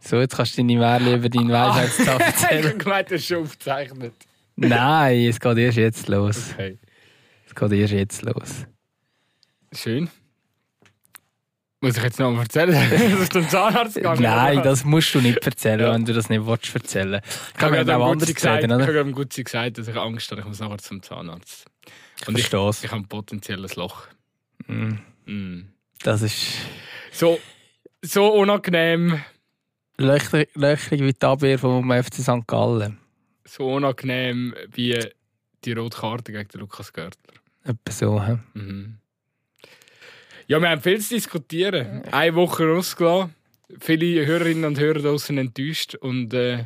So, jetzt kannst du deine Märchen über deinen Weisheitstag Ich erzählen. habe gemeint, das ist schon aufgezeichnet. Nein, es geht erst jetzt los. Okay. Es geht erst jetzt los. Schön. Muss ich jetzt noch mal erzählen, dass ich zum Zahnarzt gegangen Nein, das musst du nicht erzählen, Ja. wenn du das nicht willst erzählen. Ich Kann habe gerade auch anders Gutzi gesagt, reden, ich oder? habe gerade am Gutzi gesagt, dass ich Angst habe, ich muss nachher zum Zahnarzt. Und ich, es. ich habe ein potenzielles Loch. Mm, Mm. Das ist So, so unangenehm, löchrig, löchrig wie die Abwehr vom FC St. Gallen. so unangenehm wie die rote Karte gegen den Lukas Görtler. Etwa so. hä? Mhm. Ja, wir haben viel zu diskutieren. Eine Woche rausgelassen. Viele Hörerinnen und Hörer draußen enttäuscht. Und äh,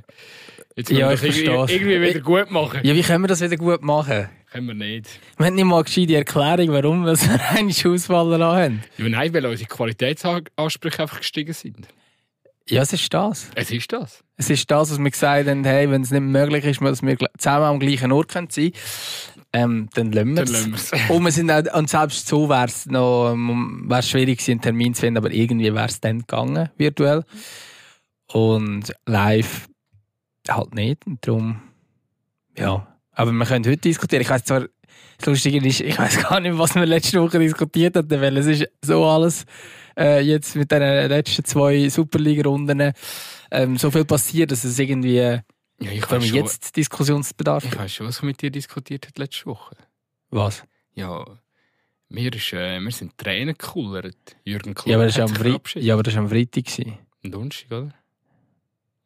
jetzt müssen Ja, wir ich das irgendwie, irgendwie wieder gut machen. Ja, wie können wir das wieder gut machen? Können wir nicht. Wir haben nicht mal eine gescheite Erklärung, warum wir eine lassen haben. Ja, nein, weil unsere Qualitätsansprüche einfach gestiegen sind. Ja, es ist das. Es ist das. Es ist das, was wir gesagt haben, hey, wenn es nicht möglich ist, dass wir zusammen am gleichen Ort können sein ähm, dann lassen wir es. Und, wir sind auch, und selbst so wäre es noch ähm, wär's schwierig gewesen, einen Termin zu finden, aber irgendwie wäre es dann gegangen, virtuell. Und live halt nicht. Und darum, ja. Aber wir können heute diskutieren. Ich weiß zwar, das Lustige ist, ich weiß gar nicht, was wir letzte Woche diskutiert haben, weil es ist so alles äh, jetzt mit den letzten zwei Superliga-Runden ähm, so viel passiert, dass es irgendwie äh, Ja, ich schon, jetzt Diskussionsbedarf ich weiß schon, was ich mit dir diskutiert habe letzte Woche. Was? Ja, wir, ist, äh, wir sind Tränen gekullert. Jürgen Klopp Ja, aber das war am, Fre ja, aber das war am Freitag. Am Donnerstag, oder?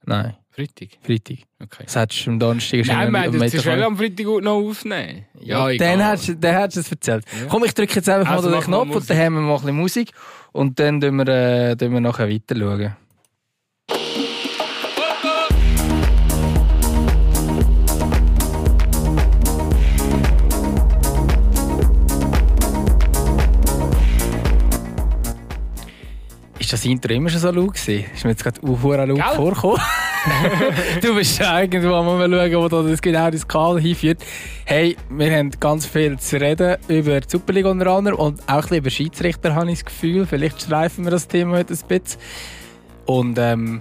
Nein, Freitag? Freitag. Okay. Das hättest du am Donnerstag schon Nein, wir Mittwoch- schnell am Freitag noch aufnehmen. Ja, dann egal. hättest, du- dann hättest du es erzählt. Ja. Komm, ich drücke jetzt einfach Also mal den Knopf und dann haben wir mal ein bisschen Musik. Und dann schauen wir, äh, wir nachher weiter. Schauen. Ist das Intro immer schon so laut gewesen? Ist mir jetzt gerade uh, laut vorgekommen? du bist ja irgendwo am schauen, wo da das genau das Kanal hinführt. Hey, wir haben ganz viel zu reden über die Superliga unter anderem und auch ein bisschen über Schiedsrichter, habe ich das Gefühl. Vielleicht streifen wir das Thema heute ein bisschen. Und ähm,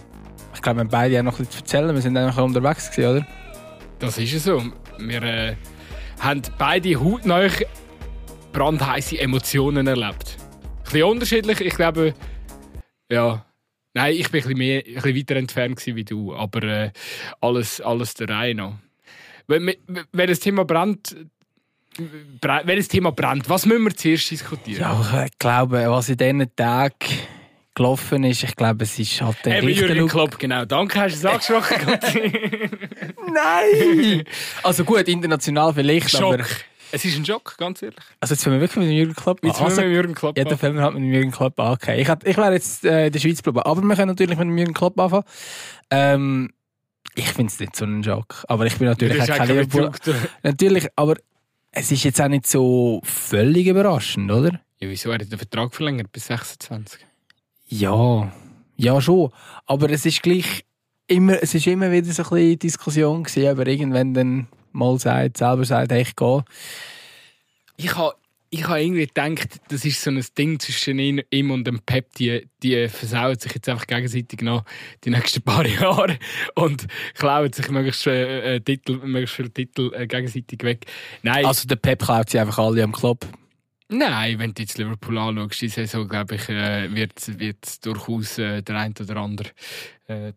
ich glaube, wir haben beide auch noch bisschen zu erzählen. Wir sind noch unterwegs gewesen, oder? Das ist es so. Wir äh, haben beide hautnah brandheiße Emotionen erlebt. Ein bisschen unterschiedlich. Ich glaube, ja. Nein, ich bin ein bisschen, mehr, ein bisschen weiter entfernt wie du. Aber äh, alles, alles der Reihe nach. Wenn, wenn das Thema brennt, bre- wenn das Thema brennt, was müssen wir zuerst diskutieren? Ja, ich glaube, was in diesen Tagen gelaufen ist, ich glaube, es ist halt der Eben Richter- Jürgen Klopp, genau. Danke, hast du es angesprochen. Nein! also gut, international vielleicht, aber... Es ist ein Schock, ganz ehrlich. Also jetzt fangen wir wirklich mit dem Jürgen Klopp an. Jetzt müssen Also, wir mit Jürgen Klopp fangen wir halt mit dem Jürgen Klopp an. Okay. Ich, ich wäre jetzt äh, in der Schweiz geblieben. Aber wir können natürlich mit dem Jürgen Klopp anfangen. Ähm, ich finde es nicht so ein Schock. Aber ich bin natürlich auch kein Liverpool. Natürlich, aber es ist jetzt auch nicht so völlig überraschend, oder? Ja, wieso? Er hat den Vertrag verlängert bis 26. Ja, ja schon. Aber es ist gleich immer, es ist immer wieder so ein bisschen Diskussion gewesen, aber irgendwann dann mal sagt, selber sagt, hey, ich gehe. Ich habe ich ha irgendwie gedacht, das ist so ein Ding zwischen ihm und dem Pep. Die, die versauen sich jetzt einfach gegenseitig noch die nächsten paar Jahre und klauen sich möglichst, äh, äh, Titel, möglichst viele Titel äh, gegenseitig weg. Nein, Also der Pep klaut sie einfach alle am Klopp. nein, wenn du jetzt Liverpool anschaust, die Saison, glaube ich, äh, wird, wird durchaus äh, der ein oder andere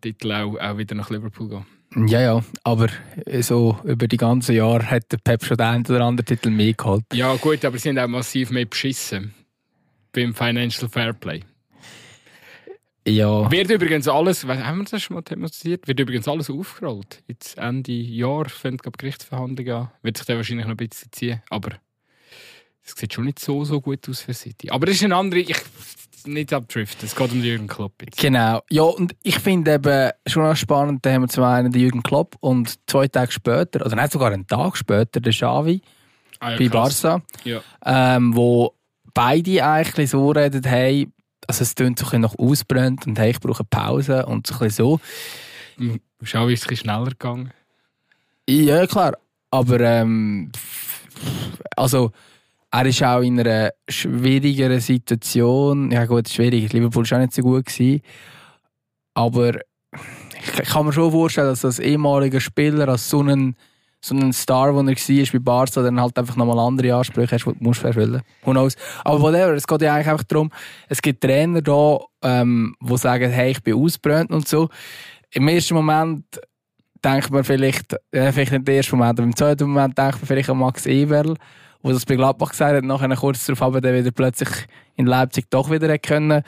Titel auch, auch wieder nach Liverpool gehen. Ja, ja, aber so über die ganzen Jahre hat der Pep schon den einen oder anderen Titel mehr geholt. Ja, gut, aber sie haben auch massiv mehr beschissen beim Financial Fairplay. Ja, Wird übrigens alles, haben wir das schon mal thematisiert, wird übrigens alles aufgerollt. Jetzt Ende Jahr fängt glaub, die Gerichtsverhandlung an. Wird sich dann wahrscheinlich noch ein bisschen ziehen, aber es sieht schon nicht so, so gut aus für City. Aber das ist eine andere, ich nicht abdriften, es geht um Jürgen Klopp jetzt. genau. Ja, und ich finde eben schon auch spannend, da haben wir zum einen den Jürgen Klopp und zwei Tage später, oder nicht sogar einen Tag später, den Xavi Ah, ja, bei krass. Barca, Ja. ähm, wo beide eigentlich so reden, hey, also es tönt so ein bisschen nach ausbrennt und hey, ich brauche Pause und so ein bisschen so. Hm, Schau, ist ein bisschen schneller gegangen. Ja, klar. Aber ähm, also er ist auch in einer schwierigeren Situation. Ja gut, schwierig. Liverpool war auch nicht so gut. Gewesen. Aber ich kann mir schon vorstellen, dass als ehemaliger Spieler, als so ein, so ein Star, der er war bei Barca, dann halt einfach nochmal andere Ansprüche hast, die du musst erfüllen knows? Aber whatever, es geht ja eigentlich einfach darum, es gibt Trainer da, ähm, die sagen, hey, ich bin ausbrennt und so. Im ersten Moment denkt man vielleicht, äh, vielleicht nicht im ersten Moment, aber im zweiten Moment denkt man vielleicht an Max Eberl, der das bei Gladbach gesagt hat, nachher kurz darauf aber dann wieder plötzlich in Leipzig doch wieder können,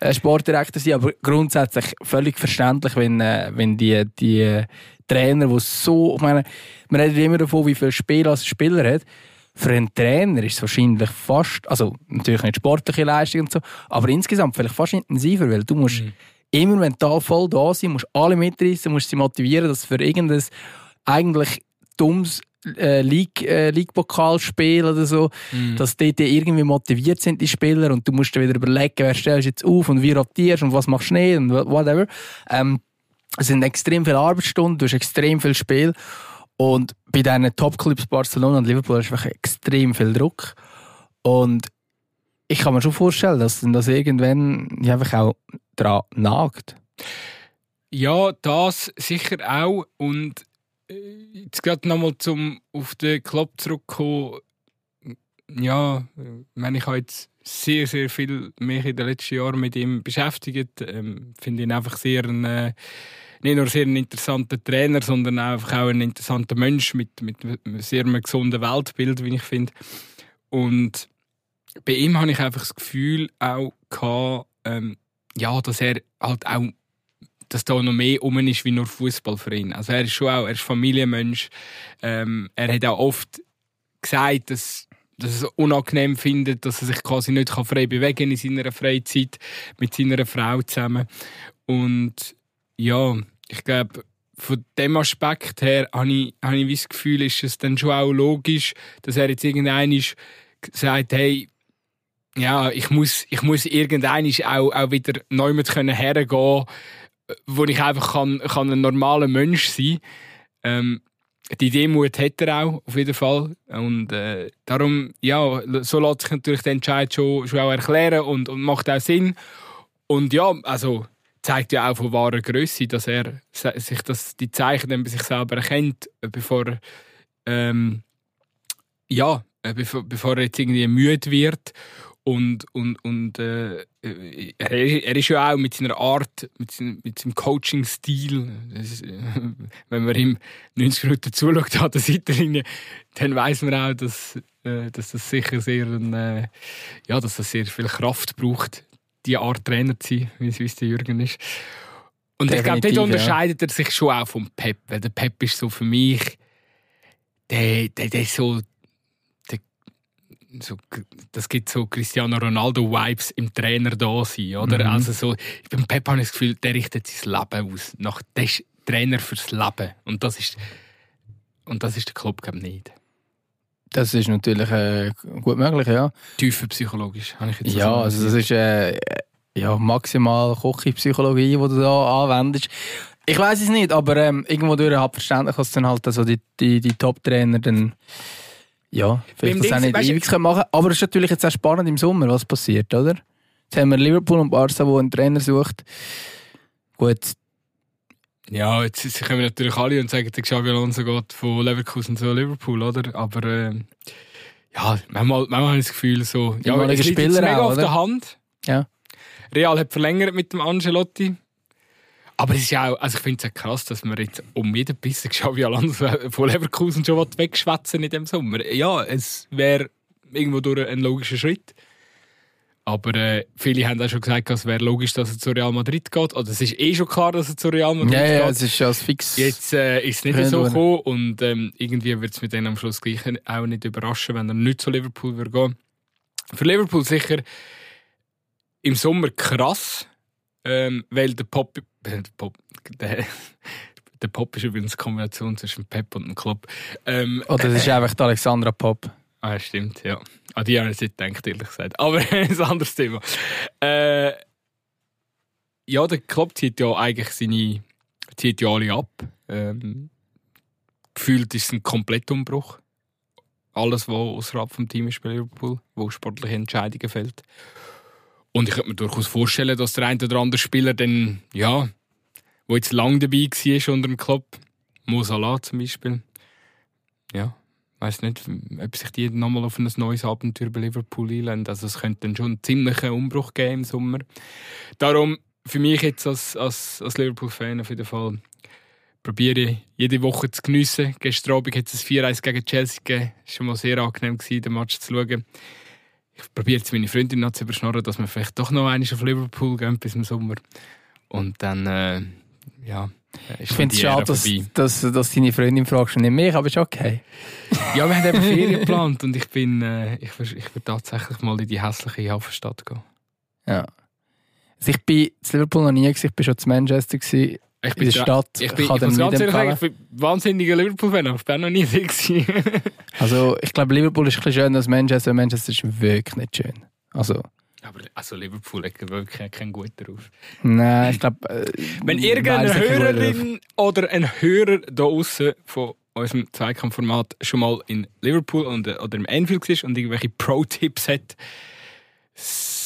äh, Sportdirektor sein. Aber grundsätzlich völlig verständlich, wenn, äh, wenn die, die äh, Trainer, die so, ich meine, man redet immer davon, wie viel Spiel als Spieler hat. Für einen Trainer ist es wahrscheinlich fast, also natürlich nicht sportliche Leistung und so, aber insgesamt vielleicht fast intensiver, weil du musst mhm. immer mental voll da sein, musst alle mitreißen, musst sie motivieren, dass für irgendein eigentlich dummes äh, League, äh, League-Pokalspiel oder so, mm. dass die, irgendwie motiviert sind, die Spieler, und du musst dir wieder überlegen, wer stellst du jetzt auf und wie rotierst und was machst du nicht und whatever. Ähm, es sind extrem viele Arbeitsstunden, du hast extrem viel Spiel und bei diesen Top-Clubs Barcelona und Liverpool ist einfach extrem viel Druck und ich kann mir schon vorstellen, dass das irgendwann einfach auch daran nagt. Ja, das sicher auch und jetzt gerade nochmal zum auf den Club zurückkommen. Ja, ich ich habe jetzt sehr, sehr viel mich in den letzten Jahren mit ihm beschäftigt. Ähm, Finde ihn einfach sehr ein, äh, nicht nur sehr ein interessanter Trainer, sondern einfach auch ein interessanter Mensch mit, mit einem sehr gesunden Weltbild, wie ich finde. Und bei ihm habe ich einfach das Gefühl auch gehabt, ähm, ja, dass er halt auch dass da noch mehr um ist wie nur Fußball für ihn. Also er ist schon auch, er ist Familienmensch. Ähm, er hat auch oft gesagt, dass, dass er es unangenehm findet, dass er sich quasi nicht frei bewegen kann in seiner Freizeit mit seiner Frau zusammen. Und ja, ich glaube, von dem Aspekt her habe ich, habe ich das Gefühl, ist es dann schon auch logisch, dass er jetzt irgendein sagt, hey, ja, ich muss, ich muss irgendein auch, auch wieder neu mit hergehen können wo ich einfach kann, kann ein normaler Mensch sein ähm, die Demut hat er auch, auf jeden Fall. Und äh, darum, ja, so lässt sich natürlich der Entscheid schon, schon auch erklären und, und macht auch Sinn. Und ja, also zeigt ja auch von wahrer Größe, dass er sich das, die Zeichen dann bei sich selber erkennt, bevor ähm, ja, bevor, bevor er jetzt irgendwie müde wird und, und, und äh, er, er ist ja auch mit seiner Art, mit seinem, mit seinem Coaching-Stil, wenn man ihm 90 Minuten zuschaut an der Seitenlinie, dann weiß man auch, dass, äh, dass das sicher sehr, äh, ja, dass das sehr viel Kraft braucht, die Art Trainer zu sein, wie es der Jürgen ist. Und Definitiv, ich glaube, dort unterscheidet er sich schon auch vom Pep, weil der Pep ist so für mich, der, der, der ist so so, das gibt so Cristiano Ronaldo-Vibes im Trainer da sein, oder? Mhm. Also so, beim Pep habe ich das Gefühl, der richtet sein Leben aus. Nach, der ist Trainer fürs Leben. Und das ist, und das ist der Club, glaube nicht. Das ist natürlich äh, gut möglich, ja. Tiefer psychologisch, habe ich jetzt Ja, also das ist äh, ja, maximal Kochi-Psychologie, die du da anwendest. Ich weiß es nicht, aber ähm, irgendwo durch habe verständlich, dass dann halt also die, die, die Top-Trainer dann ja, vielleicht das auch nicht ewig können machen Aber es ist natürlich jetzt auch spannend im Sommer, was passiert, oder? Jetzt haben wir Liverpool und Barca, die einen Trainer sucht. Gut. Ja, jetzt, jetzt kommen natürlich alle und sagen, der Xabi Alonso geht von Leverkusen zu Liverpool, oder? Aber äh, ja, manchmal, manchmal habe ich das Gefühl so, ja, es liegt Spieler mega auch, auf der Hand. Ja. Real hat verlängert mit dem Angelotti. Aber es ist ja auch, also ich finde es ja krass, dass man jetzt um jeden Bissen Xavi Alonso von Leverkusen schon wegschwätzen in dem Sommer. Ja, es wäre irgendwo durch ein logischer Schritt. Aber äh, viele haben auch schon gesagt, es wäre logisch, dass er zu Real Madrid geht. Oder es ist eh schon klar, dass er zu Real Madrid ja, geht. Ja, es ist schon fix. Jetzt äh, ist es nicht so gekommen und ähm, irgendwie wird es mit denen am Schluss gleich auch nicht überraschen, wenn er nicht zu Liverpool würde gehen. Für Liverpool sicher im Sommer krass, ähm, weil der Pop, der Pop, der, der Pop ist übrigens eine Kombination zwischen Pep und einem Club. Ähm, oh, das ist äh, einfach die Alexandra Pop. Ah, stimmt, ja. An die habe ich nicht gedacht, ehrlich gesagt. Aber ein anderes Thema. Äh, ja, der Club zieht ja eigentlich seine, zieht ja alle ab. Ähm, gefühlt ist es ein Komplettumbruch. Alles, was außerhalb vom Team ist bei Liverpool, wo sportliche Entscheidungen fällt. Und ich könnte mir durchaus vorstellen, dass der eine oder andere Spieler dann, ja, der jetzt lang dabei war unter dem Club. Mo Salah zum Beispiel. Ja, weiß nicht, ob sich die nochmal auf ein neues Abenteuer bei Liverpool einlanden. Also es könnte dann schon einen ziemlichen Umbruch geben im Sommer. Darum, für mich jetzt als, als, als Liverpool-Fan auf jeden Fall, probiere jede Woche zu geniessen. Gestern Abend hat es ein 4-1 gegen Chelsea gegeben. Es war schon mal sehr angenehm, den Match zu schauen. Ich probiere jetzt meine Freundin noch zu überschnorren, dass wir vielleicht doch noch einmal auf Liverpool gehen bis im Sommer. Und dann, äh, ja, ich finde es schade, dass, dass, dass deine Freundin fragst und nicht mich, aber ist okay. ja, wir haben eben Ferien geplant und ich bin, äh, ich, ich will tatsächlich mal in die hässliche Hafenstadt gehen. Ja. Also ich bin zu Liverpool noch nie, gewesen, ich bin schon zu Manchester gewesen. Ich bin in der Stadt. Ich bin, kann ich muss ganz ehrlich sagen, ich bin wahnsinniger Liverpool-Fan, aber ich bin noch nie gewesen. also ich glaube, Liverpool ist ein bisschen schöner als Manchester. Manchester ist wirklich nicht schön. Also aber also Liverpool hat wirklich keinen guten Ruf. Nein, ich glaube. Äh, Wenn irgendeine Hörerin oder ein Hörer da außen von unserem Zweikampfformat schon mal in Liverpool oder im Anfield war und irgendwelche Pro-Tipps hat,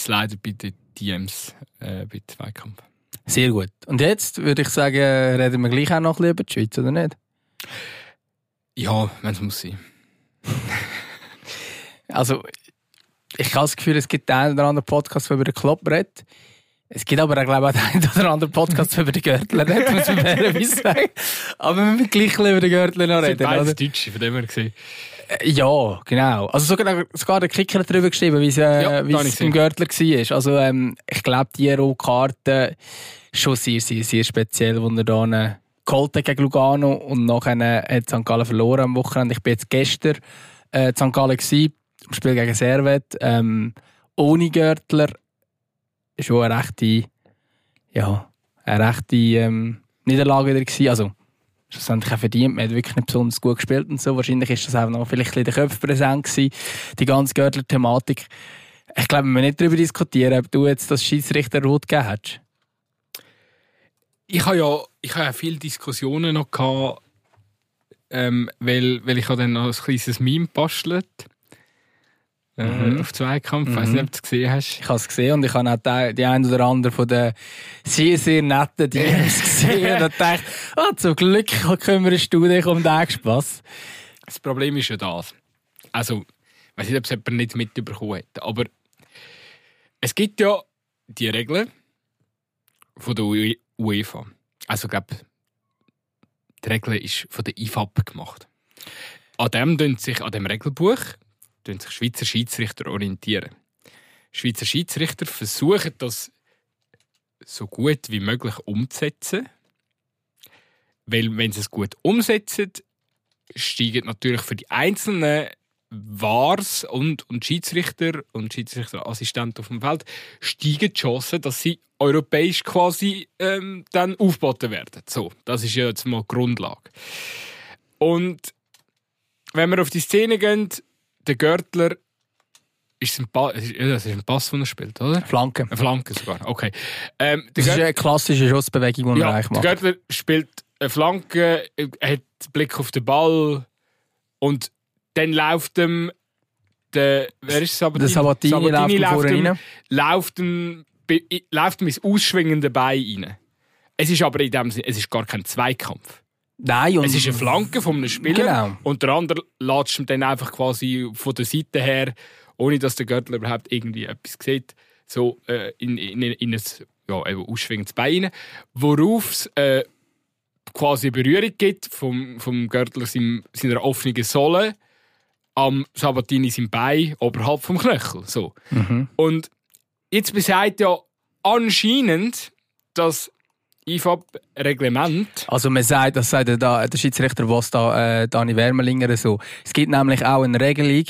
leider bitte DMs äh, bei Zweikampf. Sehr gut. Und jetzt würde ich sagen, reden wir gleich auch noch ein bisschen über die Schweiz, oder nicht? Ja, wenn es muss sein. also, ich habe das Gefühl, es gibt einen oder anderen Podcast, der über den Club redet. Es gibt aber auch, glaube ich, einen oder anderen Podcast, der über den Gürtel redet, muss man fairerweise sagen. Aber wir müssen gleich über den Gürtel noch reden. Das sind Deutsche, von dem her gesehen. Äh, ja, genau. Also sogar, sogar der Kicker hat darüber geschrieben, wie es, äh, ja, wie es im Gürtler war. Also ähm, ich glaube, die Rohkarte schon sehr, sehr, sehr speziell, wo er dann geholt hat gegen Lugano und nachher hat St. Gallen verloren am Wochenende. Ich bin jetzt gestern äh, St. Gallen gewesen, im Spiel gegen Servet. Ähm, ohne Gürtler schon eine rechte, ja, eine rechte ähm, Niederlage wieder gewesen. Also, schlussendlich auch verdient. Man hat wirklich nicht besonders gut gespielt und so. Wahrscheinlich ist das auch noch vielleicht in den Köpfen präsent gewesen, die ganze Görtler-Thematik. Ich glaube, wir müssen nicht darüber diskutieren, ob du jetzt das Schiedsrichter rot gegeben hast. Ich habe ja, ich habe ja viele Diskussionen noch gehabt, ähm, weil, weil ich habe dann noch ein kleines Meme bastelt äh, mhm. auf Zweikampf. Ich mhm. weiß nicht, ob du es gesehen hast. Ich habe es gesehen und ich habe auch die, ein oder andere von den sehr, sehr netten DMs gesehen und dachte, oh, zum Glück kümmerst du dich um den Spaß. Das Problem ist ja das. Also, ich weiß nicht, ob es jemand nicht mitbekommen hat, aber es gibt ja die Regeln von der UEFA. Also, ich glaube, die Regel ist von der IFAB gemacht. An dem sich, an dem Regelbuch sich Schweizer Schiedsrichter orientieren. Schweizer Schiedsrichter versuchen das so gut wie möglich umzusetzen. Weil, wenn sie es gut umsetzen, steigen natürlich für die einzelnen Wars und, und Schiedsrichter und Schiedsrichterassistenten auf dem Feld steigen die Chancen, dass sie europäisch quasi ähm, dann aufgeboten werden. So, das ist ja jetzt mal die Grundlage. Und wenn wir auf die Szene gehen, der Görtler ist ein, ba das ist ein Pass, den er spielt, oder? Flanke. Eine Flanke sogar, okay. Ähm, das ist eine klassische Schussbewegung, die ja, er eigentlich macht. Der Görtler spielt eine Flanke, hat Blick auf den Ball und dann läuft ihm der, wer ist Sabatini? Der Sabatini, Sabatini läuft, ihm, läuft, ihm, läuft ihm ins ausschwingende Bein rein. Es ist aber in dem Sinne, es ist gar kein Zweikampf. Nein, es ist eine Flanke von einem Spieler genau. und der andere latscht ihm dann einfach quasi von der Seite her, ohne dass der Gürtel überhaupt irgendwie etwas sieht, so äh, in, in, in ein ja, eben ausschwingendes Bein, worauf es äh, quasi eine Berührung gibt vom, vom Gürtler seinem, seiner offenen Sohle am Sabatini sein Bein oberhalb vom Knöchel. So. Mhm. Und jetzt besagt ja anscheinend, dass IFAB-Reglement. Also man sagt, das sagt der, Schiedsrichter was da, äh, Dani Wermelinger so. Es gibt nämlich auch eine Regelung,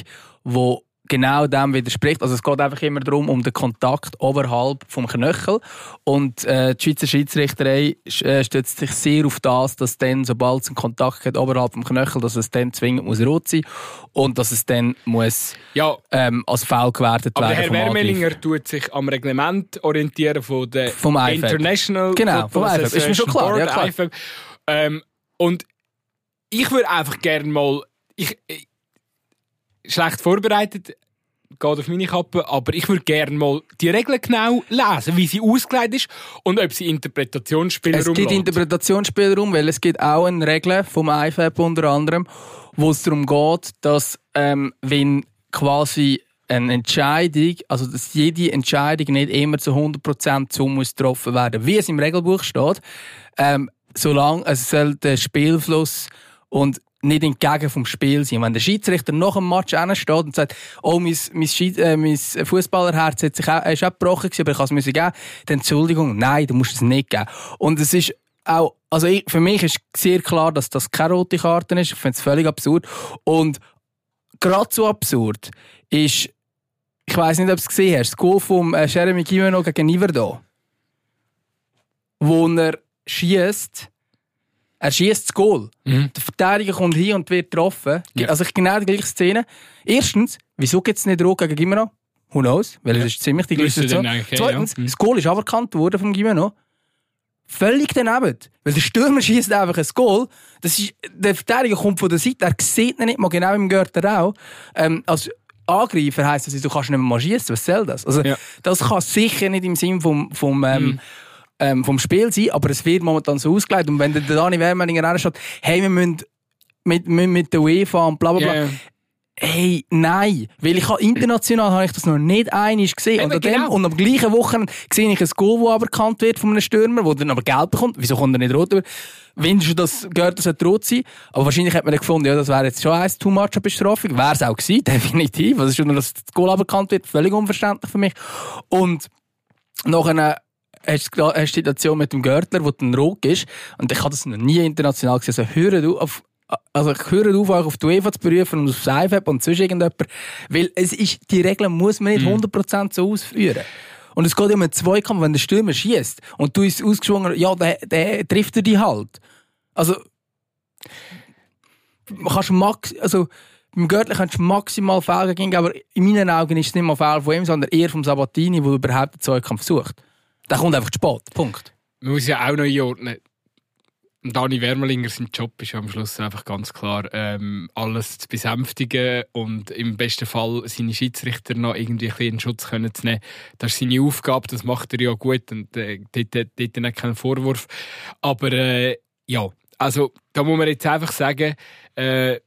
wo genau dem widerspricht. Also es geht einfach immer darum, um den Kontakt oberhalb vom Knöchel. Und äh, die Schweizer Schiedsrichterei äh, stützt sich sehr auf das, dass dann, sobald es einen Kontakt hat oberhalb vom Knöchel, dass es dann zwingend muss rot sein und dass es dann muss ja. ähm, als Foul gewertet werden. Aber Herr Wermelinger tut sich am Reglement orientieren von der vom International genau, vom IFAB. Ist mir schon klar. Board, ja, klar. Ähm, und ich würde einfach gerne mal ich, schlecht vorbereitet. geht auf meine Kappe, aber ich würde gerne mal die Regeln genau lesen, wie sie ausgelegt ist und ob sie Interpretationsspielraum Es gibt. Interpretationsspielraum, weil es gibt auch eine Regel vom IFAB unter anderem, wo es darum geht, dass ähm, wenn quasi eine Entscheidung, also dass jede Entscheidung nicht immer zu 100% so muss getroffen werden, wie es im Regelbuch steht, ähm, solange es soll der Spielfluss und nicht entgegen vom Spiel sein. Wenn der Schiedsrichter nach dem Match steht und sagt, oh, mein, mein, äh, mein Fußballerherz hat auch, ist auch gebrochen aber ich kann es geben, dann Entschuldigung, nein, du musst es nicht geben. Und es ist auch, also ich, für mich ist sehr klar, dass das keine rote Karte ist. Ich finde es völlig absurd. Und gerade so absurd ist, ich weiß nicht, ob du es gesehen hast, das Goal von äh, Jeremy Gimeno gegen Iverdo. Wo er schießt, er schießt das Goal. Mhm. Der Verteidiger kommt hin und wird getroffen. Ja. Also genau die gleiche Szene. Erstens, wieso gibt es nicht Rot gegen Gimeno? Who knows? Weil es ist ziemlich die gleiche Situation. eigentlich, ja. Zweitens, Mhm. das Goal ist aberkannt worden vom Gimeno. Völlig daneben. Weil der Stürmer schießt einfach ein Goal. Das ist, der Verteidiger kommt von der Seite, er sieht ihn nicht mal genau im Görter auch. Ähm, als Angreifer heisst das, du kannst nicht mehr schießen. Was soll das? Also, Ja. das kann sicher nicht im Sinn vom, vom, ähm, ähm, vom Spiel sein, aber es wird momentan so ausgelegt. Und wenn der Dani Wermelinger steht, hey, wir müssen mit, mit, mit der UEFA und bla bla bla. Ja. Hey, nein. Weil ich habe international habe ich das noch nicht einig gesehen. Und, an dem, genau. und am gleichen Wochenende sehe ich ein Goal, das aberkannt wird von einem Stürmer, der dann aber gelb bekommt. Wieso kommt er nicht rot über? Wenn schon das gehört, das sollte rot sein. Aber wahrscheinlich hat man dann gefunden, ja, das wäre jetzt schon eins too much Bestrafung. Wäre es auch gewesen, definitiv. Also schon, dass das Goal aberkannt wird, völlig unverständlich für mich. Und nachher hast du die Situation mit dem Görtler, wo dann rot ist. Und ich habe das noch nie international gesehen. Also du auf, also ich höre auf, euch auf die UEFA zu berufen und auf das IFAB und sonst irgendjemand. Weil es ist, die Regeln muss man nicht 100% so ausführen. Und es geht immer um einen Zweikampf, wenn der Stürmer schießt und du ist ausgeschwungen, ja, der, der trifft er dich halt. Also, kannst max, also, beim Görtler kannst du maximal Fehler geben, aber in meinen Augen ist es nicht mal Fehler von ihm, sondern eher vom Sabatini, der überhaupt den Zweikampf sucht. Der kommt einfach zu spät. Punkt. Man muss ja auch noch einordnen. Dani Wermelinger, sein Job ist am Schluss einfach ganz klar, ähm, alles zu besänftigen und im besten Fall seine Schiedsrichter noch irgendwie ein in Schutz können zu nehmen. Das ist seine Aufgabe, das macht er ja gut und äh, dort, dort, dort keinen Vorwurf. Aber äh, ja, also da muss man jetzt einfach sagen, äh,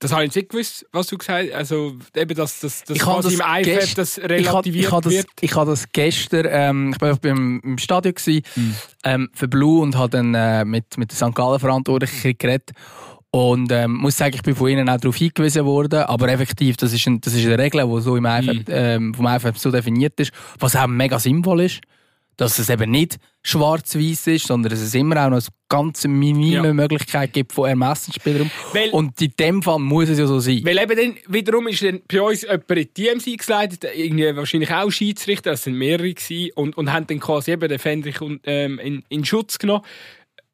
das habe ich nicht gewusst, was du gesagt hast. Also eben, dass, Ich habe quasi das im gest- das ich habe relativiert ich hab das, ich hab das gestern, ähm, ich war beim, im Stadion gewesen, Mhm. ähm, für Blue und habe dann äh, mit, mit der St. Gallen Verantwortlichen geredet. Und ähm, muss sagen, ich bin von ihnen auch darauf hingewiesen worden, aber effektiv, das ist, ein, das ist eine Regel, die so im IFAB, Mhm. ähm, vom IFAB so definiert ist, was auch mega sinnvoll ist, dass es eben nicht schwarz-weiß ist, sondern dass es immer auch noch eine ganz minime Ja. Möglichkeit gibt von Ermessensspielraum. Weil- Und in dem Fall muss es ja so sein. Weil eben dann, wiederum ist dann bei uns jemand in die TMC eingeleitet, irgendwie wahrscheinlich auch Schiedsrichter, das sind mehrere gewesen, und, und haben dann quasi eben den Fendrich ähm, in, in Schutz genommen.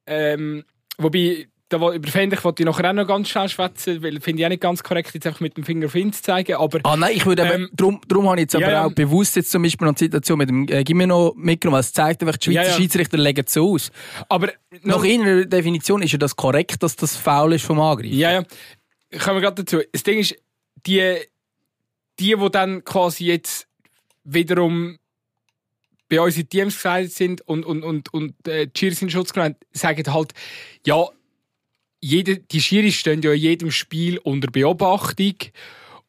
Ähm, wobei, da, über Fendrich wollte ich nachher auch noch ganz schnell schwätzen, weil finde ich auch nicht ganz korrekt, jetzt einfach mit dem Finger auf ihn zu zeigen, aber Ah nein, ich würde eben, Ähm, drum, drum habe ich jetzt aber ja, auch bewusst jetzt zum Beispiel noch die Situation mit dem äh, Gimeno mitgenommen, weil es zeigt einfach, die Schweizer Ja, ja. Schiedsrichter legen es so aus. aber Nach ihrer Definition ist ja das korrekt, dass das faul ist vom Angreifer. Ja, ja. Kommen wir gerade dazu. Das Ding ist, die, die, die dann quasi jetzt wiederum bei uns in Teams gesagt sind und, und, und, und äh, Schiris in Schutz genommen haben, sagen halt, ja, jede, die Schiris stehen ja in jedem Spiel unter Beobachtung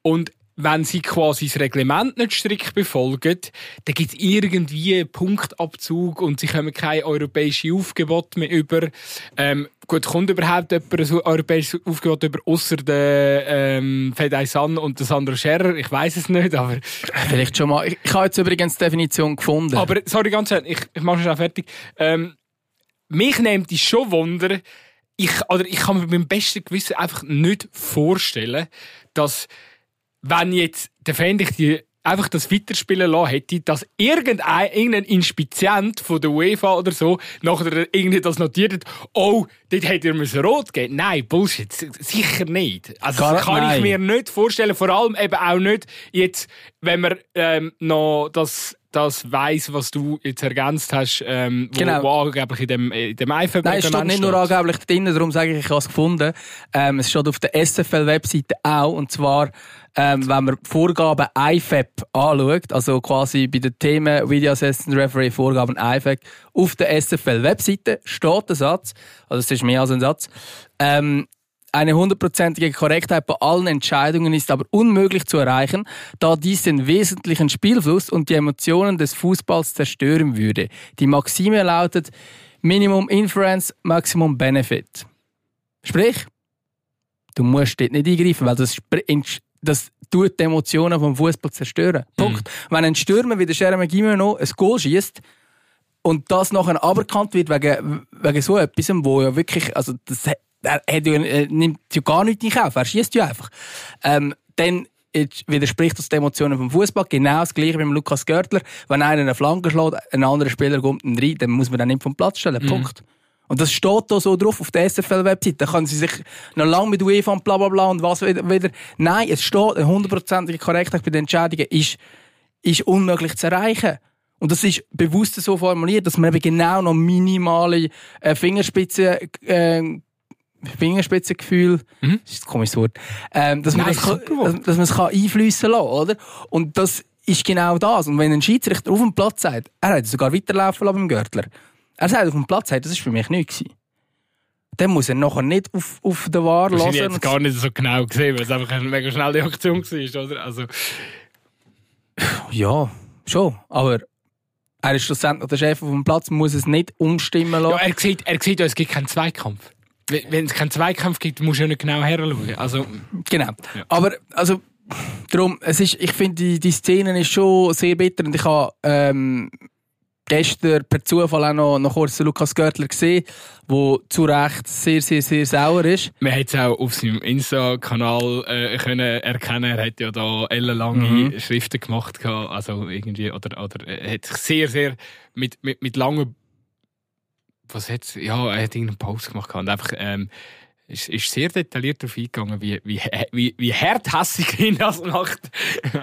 und wenn sie quasi das Reglement nicht strikt befolgen, dann gibt es irgendwie einen Punktabzug und sie kommen keine europäische Aufgebot mehr über. Ähm, gut, kommt überhaupt jemand ein europäisches Aufgebot über, außer der ähm, Fedai San und der Sandro Scherer? Ich weiß es nicht, aber... Vielleicht schon mal. Ich, ich habe jetzt übrigens die Definition gefunden. Aber, sorry, ganz ehrlich, ich, ich mache schon fertig. Ähm, mich nimmt es schon Wunder, ich, oder ich kann mir beim besten Gewissen einfach nicht vorstellen, dass, wenn jetzt der Fendich die einfach das weiterspielen lassen hätte, dass irgendein, irgendein Inspizient von der UEFA oder so nachher irgendwie das notiert hat, oh, dort hätte er müssen rot geben. Nein, Bullshit, sicher nicht. Also Gar- das kann ich nein. mir nicht vorstellen, vor allem eben auch nicht jetzt, wenn man ähm, noch das das weiss, was du jetzt ergänzt hast, ähm, wo, Genau. wo angeblich in dem, in dem IFAB Nein, es steht nicht nur angeblich drin, darum sage ich, ich habe es gefunden. Ähm, es steht auf der SFL-Webseite auch, und zwar, ähm, wenn man Vorgaben IFAB anschaut, also quasi bei den Themen Video Assistant Referee Vorgaben IFAB, auf der SFL-Webseite steht der Satz, also es ist mehr als ein Satz, ähm, eine hundertprozentige Korrektheit bei allen Entscheidungen ist aber unmöglich zu erreichen, da dies den wesentlichen Spielfluss und die Emotionen des Fußballs zerstören würde. Die Maxime lautet Minimum Inference, Maximum Benefit. Sprich, du musst dort nicht eingreifen, weil das, das tut die Emotionen vom Fußball zerstören. Punkt. Wenn ein Stürmer wie der Jeremy Gimeno ein Goal schießt und das nachher aberkannt wird wegen, wegen so etwas, wo ja wirklich, also das, er, er nimmt ja gar nichts in Kauf, er schießt ja einfach. Ähm, dann widerspricht das den Emotionen vom Fußball. Genau das gleiche beim Lukas Görtler. Wenn einer eine Flanke schlägt, ein anderer Spieler kommt rein, dann muss man den nicht vom Platz stellen. Punkt. Und das steht da so drauf auf der SFL-Webseite. Da können sie sich noch lange mit UEFA und bla bla bla und was wieder. wieder. Nein, es steht, eine hundertprozentige Korrektheit bei den Entscheidungen ist, ist unmöglich zu erreichen. Und das ist bewusst so formuliert, dass man eben genau noch minimale äh, Fingerspitzen, äh, Fingerspitzengefühl, Mhm. das ist ein komisches Wort, ähm, dass, man Nein, das kann, dass, dass man es kann einfließen lassen, oder? Und das ist genau das. Und wenn ein Schiedsrichter auf dem Platz sagt, er hat sogar weiterlaufen lassen beim Gürtler, er sagt auf dem Platz, hey, das ist für mich nichts. Dann muss er nachher nicht auf, auf den Wahr Das habe ich lassen. jetzt gar nicht so genau gesehen, weil es einfach eine mega schnelle Aktion war, oder? Also, Ja, schon. Aber er ist schlussendlich der Chef auf dem Platz, muss es nicht umstimmen ja, lassen. er sieht, er sieht, es gibt keinen Zweikampf. Wenn es keinen Zweikampf gibt, musst du ja nicht genau heranschauen. Also, Genau. Ja. Aber, also, darum, es ist, ich finde, die, die Szene ist schon sehr bitter und ich habe, ähm, gestern per Zufall auch noch, noch kurz den Lukas Görtler gesehen, der zu Recht sehr, sehr, sehr sauer ist. man hat es auch auf seinem Insta-Kanal äh, können erkennen. Er hat ja da ellenlange Mhm. Schriften gemacht, also irgendwie, oder, oder er hat sich sehr, sehr mit, mit, mit langen, was hat's, ja, er hat irgendeinen Post gemacht und einfach, ähm, ist, ist sehr detailliert darauf eingegangen, wie, wie, wie, wie harthässig ihn das macht.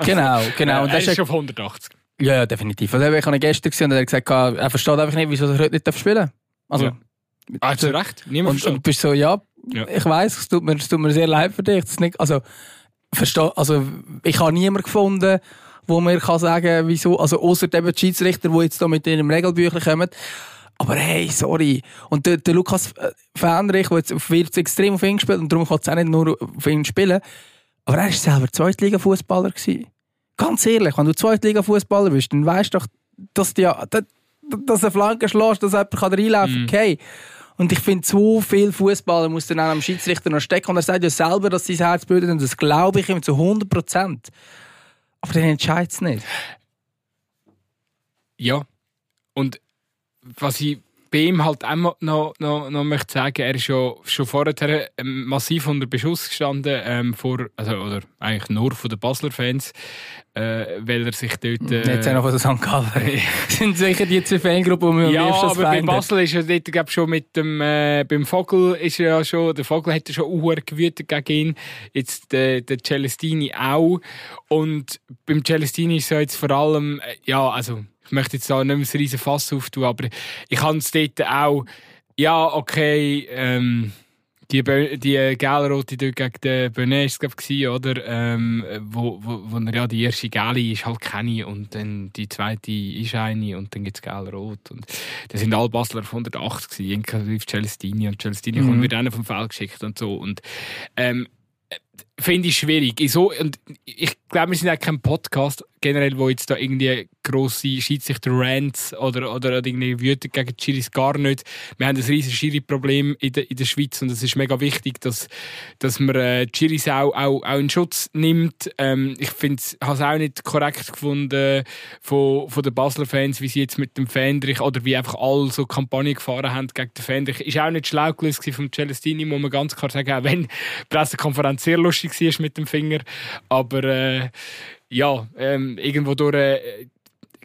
Genau, genau. Und er das ist ist schon auf 180. ja, ja, definitiv. Also, ich habe gestern gesehen und er hat gesagt, er versteht einfach nicht, wieso er heute nicht spielen darf. Also, Ja. Ah, zu Recht. Niemand und, versteht. und bist so, ja, Ja. ich weiß, es tut mir, es tut mir sehr leid für dich. Nicht, also, versteh, also, ich habe niemanden gefunden, wo mir kann sagen, wieso, also, außer die Schiedsrichter, die jetzt da mit ihrem Regelbüchlein kommen. Aber hey, sorry. Und der, der Lukas äh, Fähnrich, der jetzt wird extrem auf ihn gespielt und darum kann es auch nicht nur auf ihn spielen. Aber er war selber Zweitliga-Fußballer. Ganz ehrlich, wenn du Zweitliga-Fußballer bist, dann weißt du doch, dass ja, dass, eine Flanke schlägst, dass jemand reinlaufen kann. Okay. Und ich finde, so viel Fußballer muss dann auch am Schiedsrichter noch stecken. Und er sagt ja selber, dass sein Herz blutet und das glaube ich ihm zu 100 Prozent. Aber dann entscheidet es nicht. Ja. Und was ich bei ihm halt auch noch, noch, noch, möchte sagen, er ist ja schon vorher ähm, massiv unter Beschuss gestanden, ähm, vor, also, oder eigentlich nur von den Basler Fans, äh, weil er sich dort... Äh, Jetzt auch noch von der St. Gallen. Sind sicher die zwei Fangruppen, die wir ja, am liebsten als aber bei. Basel ist er dort, glaub, schon mit dem, äh, beim Vogel ist er ja schon, der Vogel hat ja schon uhr gewütet gegen ihn, jetzt der, der Celestini auch. Und beim Celestini ist es ja jetzt vor allem, äh, ja, also, ich möchte jetzt da nicht mehr so riesen Fass auftun, aber ich habe es dort auch, ja, okay, ähm, die, Bö- die gelrote dort gegen den Benet ist es, oder? Ähm, wo, wo, wo er ja die erste gelbe ist halt keine und dann die zweite ist eine und dann gibt es gelb-rot. Und das sind alle Basler auf 180 gewesen, inklusive Celestini. Und Celestini Mhm. kommt mit denen vom Feld geschickt und so. Und ähm, äh, finde ich schwierig. Ich, so, ich glaube, wir sind auch kein Podcast generell, wo jetzt da irgendwie grosse Schiedsrichter-Rants oder, oder irgendwie wüten gegen die Schiris gar nicht. Wir haben ein riesiges Schiri-Problem in der, in der Schweiz und es ist mega wichtig, dass, dass man äh, die Schiris auch, auch, auch in Schutz nimmt. Ähm, ich habe es auch nicht korrekt gefunden von, von den Basler Fans, wie sie jetzt mit dem Fendrich oder wie einfach alle so Kampagnen gefahren haben gegen den Fendrich. Ist auch nicht schlau gelöst vom Celestini, muss man ganz klar sagen, auch wenn die Pressekonferenz sehr lustig war mit dem Finger. Aber äh, ja, ähm, irgendwo durch äh,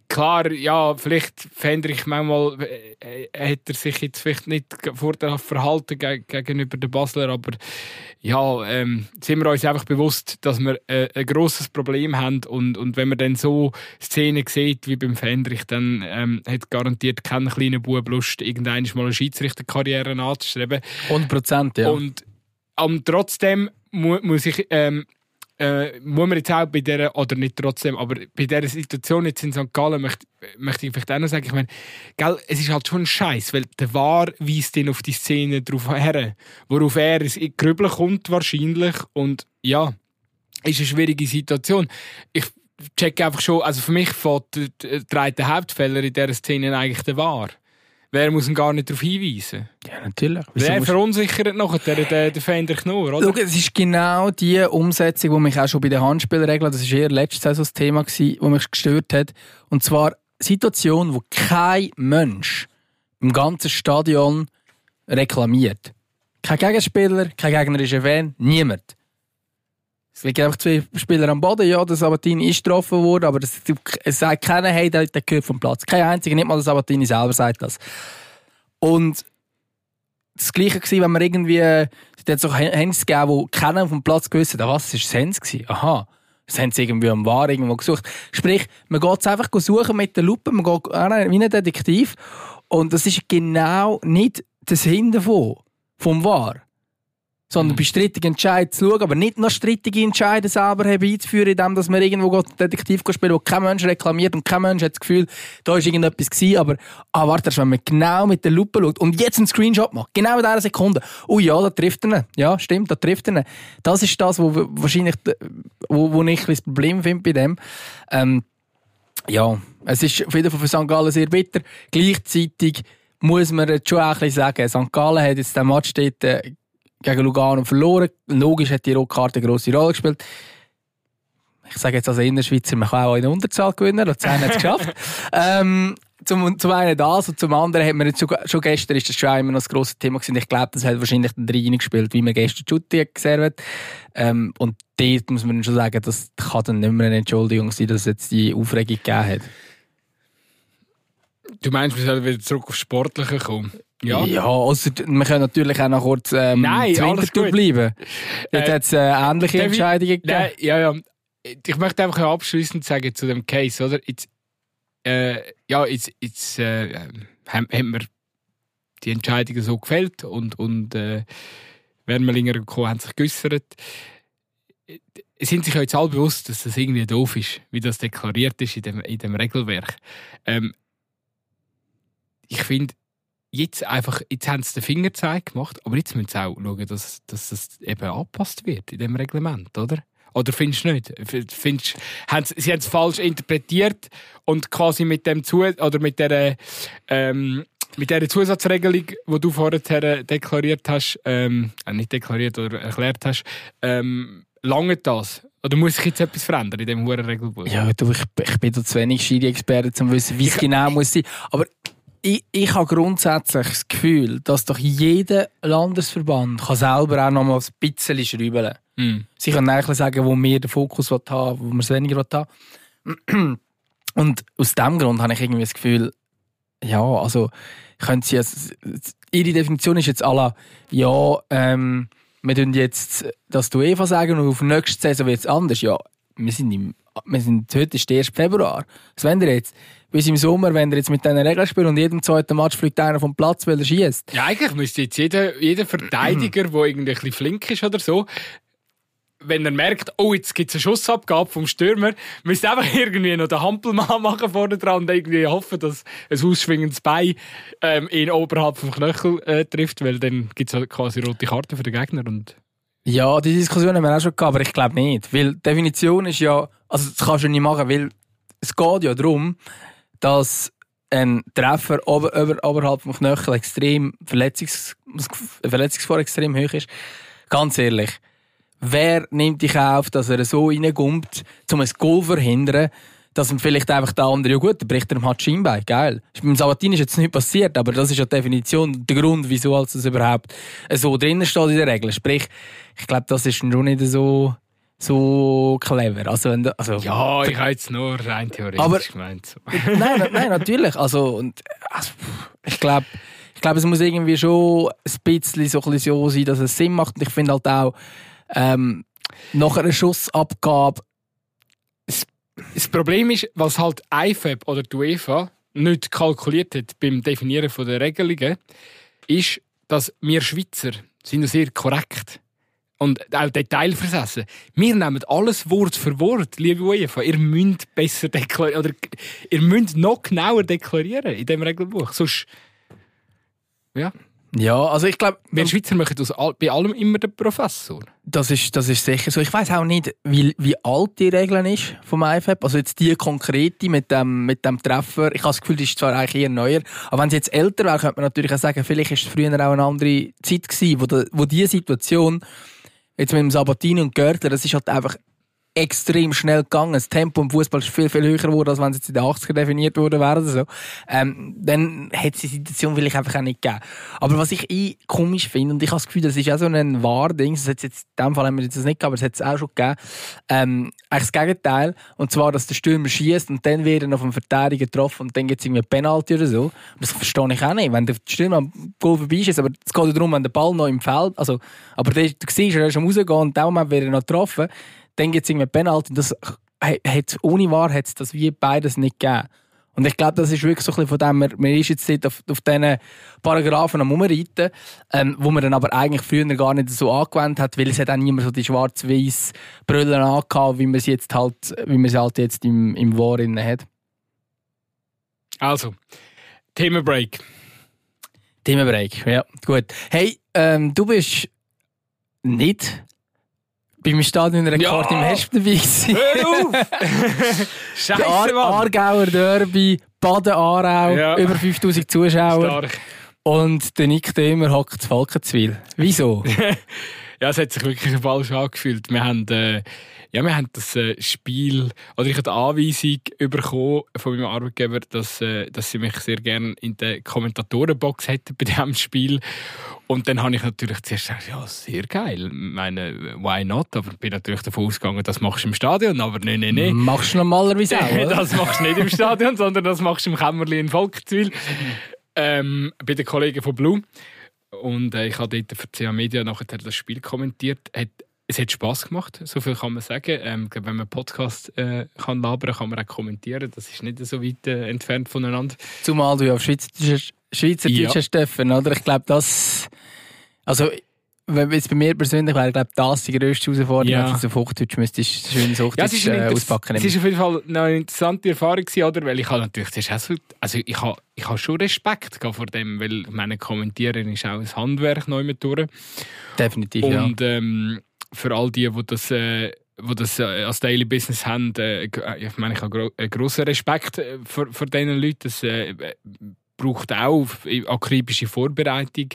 klar, ja, vielleicht fände ich manchmal, äh, hätte er sich jetzt vielleicht nicht vorteilhaft verhalten ge gegenüber den Basler, aber ja, ähm, sind wir uns einfach bewusst, dass wir äh, ein grosses Problem haben und, und wenn man dann so Szenen sieht wie beim Fendrich, dann ähm, hat garantiert kein kleiner Bub Lust, irgendwann mal eine Schiedsrichterkarriere anzustreben. 100 Prozent, ja. Und um, trotzdem mu muss ich ähm, äh, muss man jetzt auch bei dieser, oder nicht trotzdem, aber bei dieser Situation jetzt in St. Gallen möchte, möchte ich vielleicht auch noch sagen, ich meine, gell, es ist halt schon ein Scheiß, weil der War weist ihn auf die Szene drauf her, worauf er ins Grübeln kommt wahrscheinlich und ja, ist eine schwierige Situation. Ich check einfach schon, also für mich fällt der, der Hauptfehler in dieser Szene eigentlich der War. Wer muss ihn gar nicht darauf hinweisen? Ja, natürlich. Wieso Wer verunsichert noch der, der, der Fender Knur, oder? Schau, es ist genau die Umsetzung, die mich auch schon bei den Handspielregeln, das war eher letztes Saison das Thema, gewesen, die mich gestört hat. Und zwar Situation, wo kein Mensch im ganzen Stadion reklamiert. Kein Gegenspieler, kein gegnerischer Fan, niemand. Es liegen einfach zwei Spieler am Boden. Ja, der Sabatini ist getroffen worden, aber das, es sagt keiner, hey, der, der gehört vom Platz. Kein einziger, nicht mal der Sabatini selber sagt das. Und das Gleiche war, wenn man irgendwie, es hat so Hens gegeben, wo keiner vom Platz gewusst hat, was, das war Hens gewesen. Aha. Das haben sie irgendwie am War irgendwo gesucht. Sprich, man geht es einfach suchen mit der Lupe, man geht wie ein Detektiv. Und das ist genau nicht das Sinn davon, vom War sondern bei strittigen Entscheidungen zu schauen, aber nicht noch strittige Entscheidungen selber herbeizuführen, indem dass man irgendwo Detektiv spielen wo kein Mensch reklamiert und kein Mensch hat das Gefühl, da ist irgendetwas gewesen, aber ah, warte, wenn man genau mit der Lupe schaut und jetzt einen Screenshot macht, genau in dieser Sekunde, oh ja, da trifft er ihn. Ja, stimmt, da trifft er ihn. Das ist das, wo wahrscheinlich, wo, wo ich das Problem finde bei dem. Ähm, ja, es ist auf jeden Fall für St. Gallen sehr bitter. Gleichzeitig muss man jetzt schon ein bisschen sagen, St. Gallen hat jetzt den Match dort äh, gegen Lugano verloren. Logisch hat die Rotkarte eine grosse Rolle gespielt. Ich sage jetzt als Innerschweizer, man kann auch in der Unterzahl gewinnen. Luzern hat es geschafft. ähm, zum, zum einen das und zum anderen hat man jetzt schon, schon gestern ist das schon immer noch das grosse Thema gewesen. Ich glaube, das hat wahrscheinlich dann rein gespielt, wie man gestern Schutti gesehen hat. Ähm, und dort muss man schon sagen, das kann dann nicht mehr eine Entschuldigung sein, dass es jetzt die Aufregung gegeben hat. Du meinst, wir sollen wieder zurück auf Sportliche kommen? Ja, ja also, wir können natürlich auch noch kurz ähm, Nein, Winterthur bleiben. Dort äh, hat es äh, ähnliche Entscheidungen gegeben. Nein, ja, ja. Ich möchte einfach abschließend sagen zu dem Case, oder? Jetzt, äh, ja, jetzt, jetzt äh, haben, haben wir die Entscheidungen so gefällt und, und äh, Wärmelinger gekommen haben sich geäussert. Sind sich ja jetzt alle bewusst, dass das irgendwie doof ist, wie das deklariert ist in dem, in dem Regelwerk. Ähm, ich finde, jetzt einfach, jetzt haben sie den Fingerzeig gemacht, aber jetzt müssen sie auch schauen, dass, dass das eben angepasst wird in dem Reglement, oder? Oder findest du nicht? Findest, haben sie, sie haben es falsch interpretiert und quasi mit dem zu oder mit der ähm, mit der Zusatzregelung, die du vorher deklariert hast, ähm, äh, nicht deklariert oder erklärt hast, ähm, lange das? Oder muss sich jetzt etwas verändern in diesem hohen Regelbuch? Ja, du, ich, ich bin da zu wenig Schiri-Experte, um zu wissen, wie es genau muss sein. Aber ich, ich habe grundsätzlich das Gefühl, dass doch jeder Landesverband kann selber auch noch mal ein bisschen schrauben mm. Sie können eigentlich sagen, wo mehr den Fokus haben wo man es weniger haben Und aus diesem Grund habe ich irgendwie das Gefühl, ja, also können Sie jetzt, Ihre Definition ist jetzt alle, ja, ähm, wir tun jetzt das du Eva sagen und auf nächste Saison wird es anders. Ja, wir sind, im, wir sind heute ist der 1. Februar. Was wollen wir jetzt? Bis im Sommer, wenn er jetzt mit diesen Regeln spielt und jedem zweiten Match fliegt einer vom Platz, weil er schießt. Ja, eigentlich müsste jetzt jeder, jeder Verteidiger, der irgendwie ein bisschen flink ist oder so, wenn er merkt, oh, jetzt gibt es eine Schussabgabe vom Stürmer, müsste einfach irgendwie noch den Hampelmann machen vorne dran und irgendwie hoffen, dass ein ausschwingendes Bein ähm, ihn oberhalb vom Knöchel äh, trifft, weil dann gibt es halt quasi rote Karten für den Gegner. Und ja, die Diskussion haben wir auch schon gehabt, aber ich glaube nicht. Weil die Definition ist ja, also das kannst du nicht machen, weil es geht ja darum, dass ein Treffer ober, ober, oberhalb vom Knöchel extrem Verletzungs, Verletzungsgefahr extrem hoch ist. Ganz ehrlich, wer nimmt dich auf, dass er so reingummt, um ein Goal zu verhindern, dass man vielleicht einfach der andere, ja gut, der bricht er im hat Schienbein, geil. Beim Sabatini ist jetzt nicht passiert, aber das ist ja die Definition, der Grund, wieso als es überhaupt so drinnen steht in der Regel. Sprich, ich glaube, das ist schon nicht so so clever. Also, wenn also, Ja, ich habe jetzt nur rein theoretisch Aber- gemeint. Nein, nein, natürlich. Also, und, also, ich glaube, ich glaube, es muss irgendwie schon ein bisschen so, ein bisschen so sein, dass es Sinn macht. Und ich finde halt auch, ähm, nach einer Schussabgabe, Das Problem ist, was halt IFAB oder die UEFA nicht kalkuliert hat beim Definieren der Regelungen, ist, dass wir Schweizer sind sehr korrekt und auch detailversessen. Wir nehmen alles Wort für Wort, liebe UEFA. Ihr müsst besser deklarieren oder ihr müsst noch genauer deklarieren in dem Regelbuch. Sonst, ja, ja, also ich glaube, wir Schweizer machen all, bei allem immer den Professor. Das ist, das ist sicher so. Ich weiß auch nicht, wie, wie alt die Regeln ist vom IFAB. Also jetzt die konkrete mit dem, mit dem Treffer. Ich habe das Gefühl, die ist zwar eigentlich eher neuer. Aber wenn sie jetzt älter wäre, könnte man natürlich auch sagen, vielleicht ist es früher auch eine andere Zeit gewesen, wo, wo die Situation, jetzt mit dem Sabatini und Görtler, das ist halt einfach extrem schnell gegangen. Das Tempo im Fußball ist viel, viel höher geworden, als wenn es in den 80er definiert worden wäre. oder. Ähm, dann hätte es die Situation vielleicht einfach auch nicht gegeben. Aber was ich eh komisch finde, und ich habe das Gefühl, das ist auch so ein Wahrding, das hat's jetzt, in dem Fall haben wir das nicht gegeben, aber es hat es auch schon gegeben, ähm, eigentlich das Gegenteil, und zwar, dass der Stürmer schießt und dann wird er auf den Verteidiger getroffen und dann gibt es irgendwie ein Penalty oder so. Und das verstehe ich auch nicht, wenn der Stürmer am Goal vorbei ist, aber es geht darum, wenn der Ball noch im Feld, also, aber der, du siehst, er ist am rausgehen und in dem Moment wird er noch getroffen, dann gibt es irgendwie Penalty das hat, ohne Wahr hat es das wie beides nicht gegeben. Und ich glaube, das ist wirklich so ein bisschen von dem, man, man ist jetzt dort auf, auf diesen Paragraphen am Umreiten, ähm, wo man dann aber eigentlich früher gar nicht so angewendet hat, weil es hat auch niemand so die schwarz-weiß Brüllen angehabt, wie man sie jetzt halt, wie man sie halt jetzt im, im War innen hat. Also, Themenbreak. Themenbreak, ja, gut. Hey, ähm, du bist nicht beim Stadionrekord Ja! im Hesp dabei gewesen. Hör auf! Scheiße, Ar! Aargauer Derby, Baden-Aarau, Ja. über 5000 Zuschauer. Stark. Und der Nick Dömer hockt zu Falkenzwil. Wieso? Ja, es hat sich wirklich falsch angefühlt. Wir haben, äh, ja, wir haben das äh, Spiel, oder ich habe die Anweisung bekommen von meinem Arbeitgeber, dass, äh, dass sie mich sehr gerne in der Kommentatorenbox hätten bei diesem Spiel. Und dann habe ich natürlich zuerst gesagt, ja, sehr geil. Ich meine, why not? Aber bin natürlich davon ausgegangen, das machst du im Stadion. Aber nein, nein, nein. Machst du normalerweise auch, oder? das machst du nicht im Stadion, sondern das machst du im Kämmerli in Volkzwil. Ähm, bei den Kollegen von Blue. Und äh, ich habe dort für CA Media nachher das Spiel kommentiert. Hat, es hat Spass gemacht, so viel kann man sagen. Ähm, ich glaube, wenn man einen Podcast äh, kann labern kann, man auch kommentieren. Das ist nicht so weit äh, entfernt voneinander. Zumal du ja auf Schweizerdeutsch Schweizerdeutsch Ja. hast dürfen, oder? Ich glaube, das... Also, wenn jetzt bei mir persönlich wäre, ich glaube, das die grösste Herausforderung. Ja. Ja. Also auf Hochdeutsch müsstest du Ja, Hochdeutsch ein äh, auspacken. es ist auf jeden Fall eine interessante Erfahrung gewesen, oder? Weil ich habe natürlich zuerst auch so, also ich habe, ich habe schon Respekt vor dem, weil ich meine Kommentieren ist auch ein Handwerk neu mit durch. Definitiv, ja. Und ähm, für all die, die das, äh, die das äh, als Daily Business haben, äh, äh, ich meine, ich habe gro einen grossen Respekt äh, vor, vor diesen Leuten. Das äh, braucht auch akribische Vorbereitung.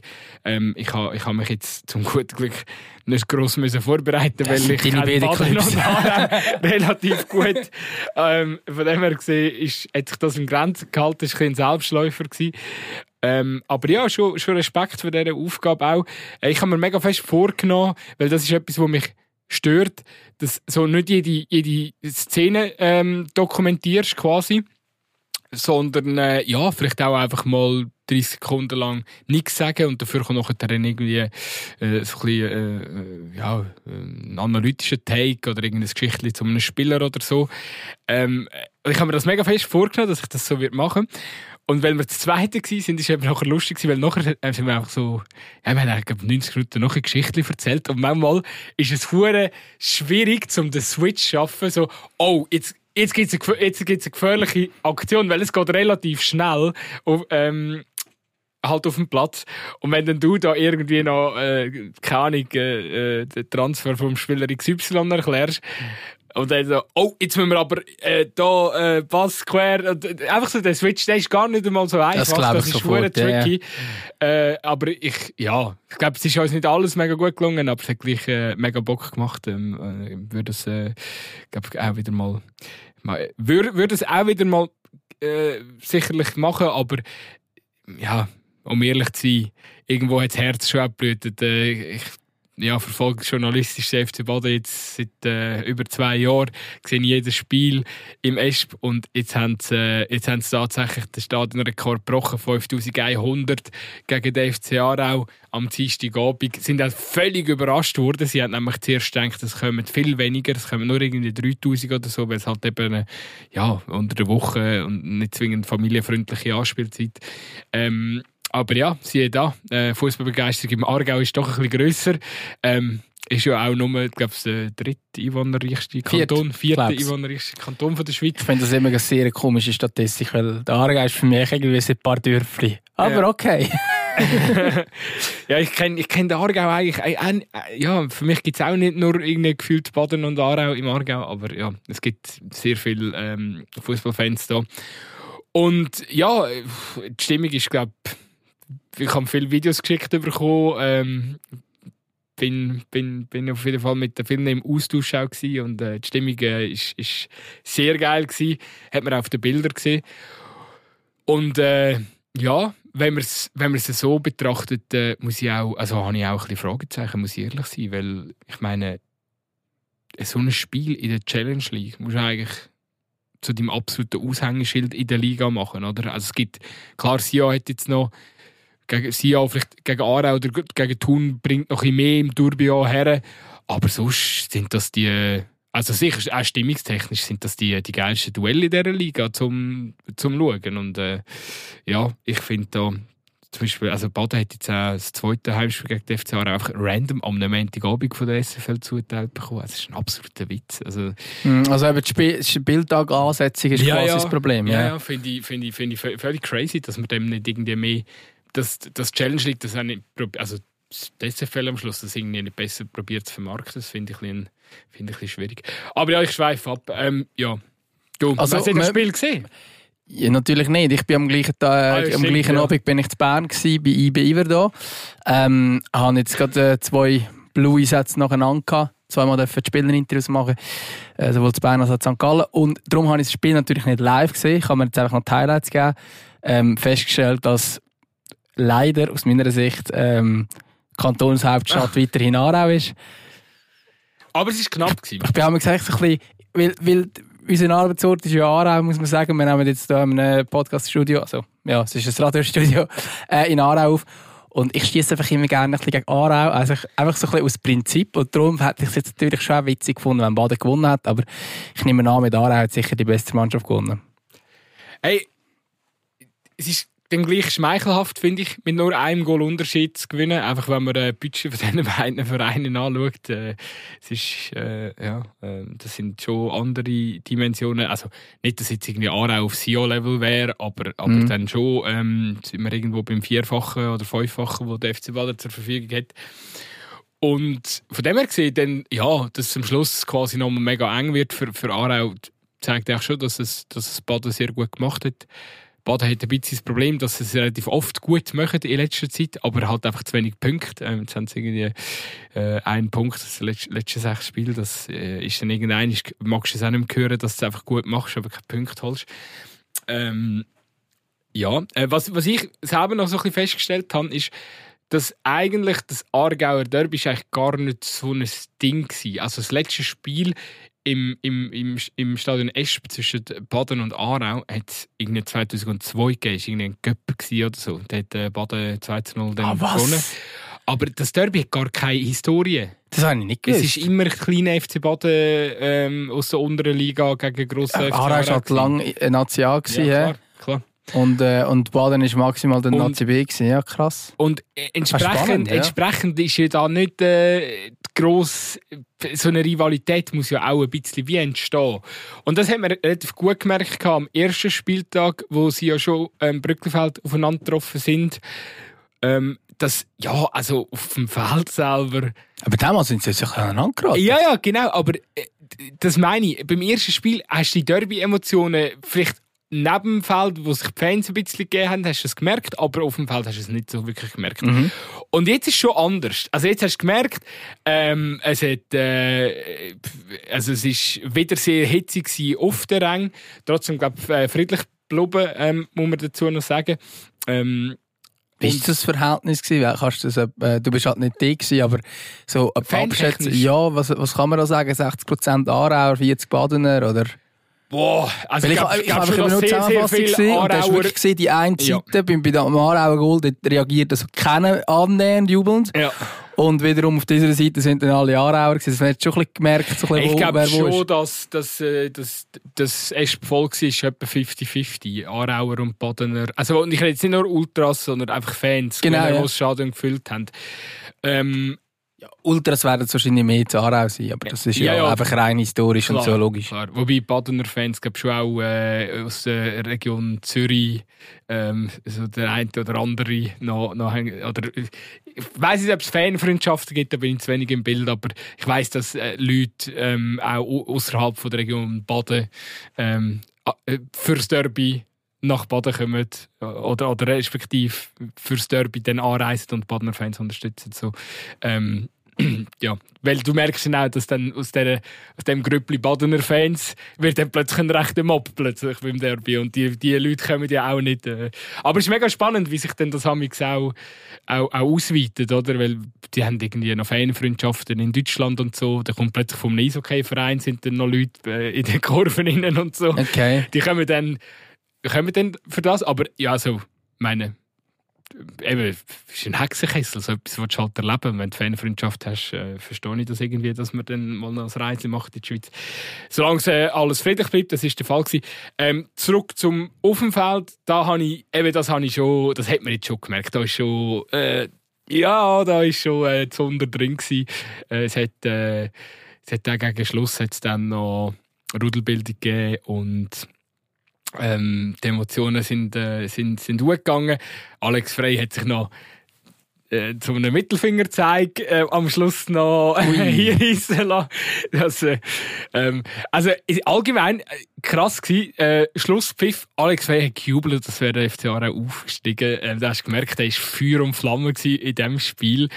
Ähm, ich habe ich ha mich jetzt zum guten Glück nicht gross müssen vorbereiten, Das weil ich Baden und relativ gut. Ähm, von dem her gesehen ist, hat sich das in Grenzen gehalten. War ein Selbstläufer. Gewesen. Ähm, aber ja, schon, schon Respekt für diese Aufgabe auch. Äh, Ich habe mir mega fest vorgenommen, weil das ist etwas, was mich stört, dass so nicht jede, jede Szene ähm, dokumentierst quasi, sondern äh, ja, vielleicht auch einfach mal 30 Sekunden lang nichts sagen und dafür kommt nachher dann irgendwie äh, so ein bisschen, äh, äh, ja, ein analytischer Take oder irgendein Geschichtchen zu einem Spieler oder so. Ähm, äh, ich habe mir das mega fest vorgenommen, dass ich das so machen und weil wir das Zweite waren, ist es eben nachher lustig weil nachher äh, sind wir einfach so, ja, wir haben eigentlich glaub, 90 Minuten noch eine Geschichte erzählt und manchmal ist es schwierig, um den Switch zu schaffen, so, oh, jetzt, jetzt gibt es eine, eine gefährliche Aktion, weil es geht relativ schnell auf, ähm, halt auf dem Platz. Und wenn dann du da irgendwie noch, äh, keine Ahnung, äh, äh, den Transfer vom Spieler XY erklärst, und dann so, oh, jetzt müssen wir aber äh, da äh, Pass quer. Und, äh, einfach so der Switch, der ist gar nicht einmal so einfach. glaub ich ist sofort, verdammt ja, ja. tricky. Äh, aber ich, ja, ich glaube, es ist uns nicht alles mega gut gelungen, aber es hat gleich äh, mega Bock gemacht. Ähm, äh, würde es, äh, auch wieder mal, mal würde, würde es auch wieder mal äh, sicherlich machen, aber ja, um ehrlich zu sein, irgendwo hat das Herz schon abgeblutet. Äh, ich ja, verfolge journalistisch den FC Baden jetzt seit äh, über zwei Jahren, sehe jedes Spiel im ESP und jetzt haben sie, äh, jetzt haben sie tatsächlich den Stadionrekord gebrochen, 5100 gegen den FC Aarau am Dienstagabend. Sind auch völlig überrascht worden. Sie haben nämlich zuerst gedacht, es kommen viel weniger, es kommen nur irgendwie 3000 oder so, weil es halt eben äh, ja, unter der Woche und nicht zwingend familienfreundliche Anspielzeit ähm, aber ja, siehe da, äh, Fußballbegeisterung im Aargau ist doch ein bisschen grösser. Ähm, ist ja auch nur, ich glaube, der dritte einwohnerreichste Kanton, vierte einwohnerreichste Kanton von der Schweiz. Ich finde das immer eine sehr komische Statistik, weil der Aargau ist für mich irgendwie ein paar Dörfli. Aber ja. okay. ja, ich kenne ich kenn den Aargau eigentlich. Äh, äh, ja, für mich gibt es auch nicht nur irgendwie gefühlt Baden und Aarau im Aargau, aber ja, es gibt sehr viele ähm, Fußballfans da. Und ja, die Stimmung ist, glaube ich, ich habe viele Videos geschickt bekommen. Ähm, bin, bin, bin auf jeden Fall mit den vielen im Austausch auch und äh, die Stimmung äh, sehr geil gewesen. Hat man auch auf den Bildern gesehen. Und äh, ja, wenn man es wenn so betrachtet, äh, muss ich auch, also habe ich auch ein bisschen Fragezeichen, muss ich ehrlich sein, weil ich meine, so ein Spiel in der Challenge League muss eigentlich zu deinem absoluten Aushängeschild in der Liga machen, oder? Also es gibt, klar, Sia hat jetzt noch gegen Sia, vielleicht gegen Aarau oder gegen Thun bringt noch ein mehr im Tourbillon her. Aber sonst sind das die, also sicher auch stimmungstechnisch sind das die, die geilsten Duelle in dieser Liga zum, zum Schauen. Und äh, ja, ich finde da, zum Beispiel, also Baden hat jetzt auch das zweite Heimspiel gegen die FC Aarau einfach random am Montagabend von der SFL zugeteilt bekommen. Das ist ein absoluter Witz. Also, hm, also eben die Spieltag-Ansetzung ist ja, quasi ja, das Problem. Ja, ja, finde ich, find ich, find ich völlig crazy, dass man dem nicht irgendwie mehr das, das Challenge liegt, das nicht, also das SFL am Schluss das irgendwie nicht besser probiert zu vermarkten, das finde ich, ein find ich ein schwierig. Aber ja, ich schweife ab. Ähm, ja. Du, also, hast du das Spiel gesehen? Ja, natürlich nicht. Ich bin am gleichen Tag, ah, am gleichen ja. Abend bin ich zu Bern gewesen, bei IB Iverdo. Ähm, habe jetzt gerade äh, zwei Blue Sätze nacheinander gehabt. Zweimal dürfen die Spielerinterviews machen, äh, sowohl zu Bern als auch zu St. Gallen. Und darum habe ich das Spiel natürlich nicht live gesehen. Ich habe mir jetzt einfach noch die Highlights gegeben. Ähm, festgestellt, dass leider aus meiner Sicht ähm, Kantonshauptstadt Ach. weiterhin Aarau ist. Aber es war knapp. Gewesen. Ich bin auch gesagt, so ein bisschen, weil, weil unser Arbeitsort ist ja Aarau, muss man sagen. Wir nehmen jetzt hier in einem Podcast-Studio, also ja, es ist ein Radiostudio, äh, in Aarau auf. Und ich schieße einfach immer gerne ein bisschen gegen Aarau, also einfach so ein bisschen aus Prinzip. Und darum hätte ich es jetzt natürlich schon witzig gefunden, wenn Baden gewonnen hat. Aber ich nehme an, mit Aarau hat sicher die beste Mannschaft gewonnen. Hey, es ist dann gleich schmeichelhaft, finde ich, mit nur einem Goal Unterschied zu gewinnen. Einfach, wenn man äh, Budget von diesen beiden Vereinen anschaut. Äh, es ist, äh, ja, äh, das sind schon andere Dimensionen. Also, nicht, dass jetzt irgendwie Aarau auf SEO-Level wäre, aber, aber mhm. dann schon ähm, sind wir irgendwo beim Vierfachen oder Fünffachen, wo der FC Baden zur Verfügung hat. Und von dem her gesehen, dann, ja, dass es am Schluss quasi noch mega eng wird für, für Aarau, zeigt auch schon, dass es, dass es Baden sehr gut gemacht hat. Baden hat ein bisschen das Problem, dass sie es relativ oft gut machen in letzter Zeit, aber halt einfach zu wenig Punkte. Ähm, jetzt haben sie irgendwie äh, einen Punkt, das letzte, sechs Spiele, das äh, ist dann irgendein, magst du es auch nicht mehr hören, dass du es einfach gut machst, aber keinen Punkt holst. Ähm, ja, äh, was, was ich selber noch so ein bisschen festgestellt habe, ist, dass eigentlich das Aargauer Derby eigentlich gar nicht so ein Ding war. Also das letzte Spiel im, im, im, im Stadion Esp zwischen Baden und Aarau hat es 2002 gegeben. Es war ein Göpp oder so. Da hat äh, Baden 2-0 ah, gewonnen. Aber das Derby hat gar keine Historie. Das habe ich nicht gewusst. Es ist immer ein kleiner FC Baden ähm, aus der unteren Liga gegen grosse äh, FC Aarau war halt lange National. Ja, klar, klar. Und, äh, und Baden war maximal der Nazi B. Gewesen. Ja, krass. Und äh, entsprechend, spannend, ja. entsprechend ist ja da nicht äh, gross, so eine Rivalität muss ja auch ein bisschen wie entstehen. Und das hat man relativ gut gemerkt am ersten Spieltag, wo sie ja schon ähm, Brückenfeld aufeinander getroffen sind. Ähm, dass, ja, also auf dem Feld selber. Aber damals sind sie sich aneinander geraten. Ja, ja, genau. Aber äh, das meine ich. Beim ersten Spiel hast du die Derby-Emotionen vielleicht neben dem Feld, wo sich die Fans ein bisschen gegeben haben, hast du es gemerkt, aber auf dem Feld hast du es nicht so wirklich gemerkt. Mhm. Und jetzt ist es schon anders. Also jetzt hast du gemerkt, ähm, es hat, äh, also es ist wieder sehr hitzig auf der Rang. Trotzdem, glaube ich, äh, friedlich geblieben, ähm, muss man dazu noch sagen. Ähm, Wie war das Verhältnis? Gewesen? Kannst du, das, äh, du bist halt nicht gewesen, aber so abschätzen, ja, was, was kann man da sagen? 60% Aarauer, 40 Badener oder? Boah, also ich, ich, ich, ich habe nur Zusammenfassung gesehen und da hast wirklich gesehen, die eine Seite ja. bei, bei dem Aarauer Goal, dort reagiert also keiner annähernd jubelnd. Ja. Und wiederum auf dieser Seite sind dann alle Aarauer gewesen. Man hat schon ein bisschen gemerkt, so ein bisschen, Ich glaube schon, dass, dass, äh, dass, dass es voll war, etwa 50-50. Aarauer und Badener. Also ich rede jetzt nicht nur Ultras, sondern einfach Fans, genau, die ja. das Stadion gefüllt haben. Ähm, ja, Ultras werden wahrscheinlich mehr zu Aarau sein, aber das ist ja, ja, ja einfach rein historisch klar, und so logisch. Klar. Wobei Badener Fans glaube schon auch äh, aus der Region Zürich ähm, so der eine oder andere noch, noch oder ich weiß nicht, ob es Fanfreundschaften gibt, da bin ich zu wenig im Bild, aber ich weiß, dass äh, Leute ähm, auch außerhalb der Region Baden ähm, äh, fürs Derby nach Baden kommen oder, oder respektive fürs Derby dann anreisen und Badener Fans unterstützen. So, ähm, ja, weil du merkst dann auch, dass dann aus, der, aus dem Grüppli Badener Fans wird dann plötzlich ein rechter Mob plötzlich beim Derby und die, die Leute kommen ja auch nicht. Äh. Aber es ist mega spannend, wie sich dann das Hamix auch, auch, auch ausweitet, oder? Weil die haben irgendwie noch Fanfreundschaften in Deutschland und so. Da kommt plötzlich vom Eishockey-Verein sind dann noch Leute äh, in den Kurven innen und so. Okay. Die kommen dann, kommen dann für das, aber ja, so, meine eben, ist ein Hexenkessel, so etwas willst du halt erleben. Wenn du Fanfreundschaft hast, äh, verstehe ich das irgendwie, dass man dann mal noch ein Reise macht in die Schweiz. Solange äh, alles friedlich bleibt, das ist der Fall. Ähm, zurück zum Offenfeld, da habe ich, eben das habe ich schon, das hat man jetzt schon gemerkt, da ist schon, äh, ja, da ist schon äh, Zunder drin gewesen. Äh, es hat, äh, es hat dann gegen Schluss hat's dann noch Rudelbildung gegeben und ähm, die Emotionen sind, äh, sind, sind hochgegangen. Alex Frey hat sich noch äh, zu einem Mittelfingerzeig äh, am Schluss noch äh, hier lassen. Das, äh, ähm, also allgemein äh, krass gewesen. Äh, Schlusspfiff, Alex Frey hat gejubelt, dass wir der FC Aarau aufgestiegen. Äh, da hast du gemerkt, er war Feuer und Flamme in diesem Spiel.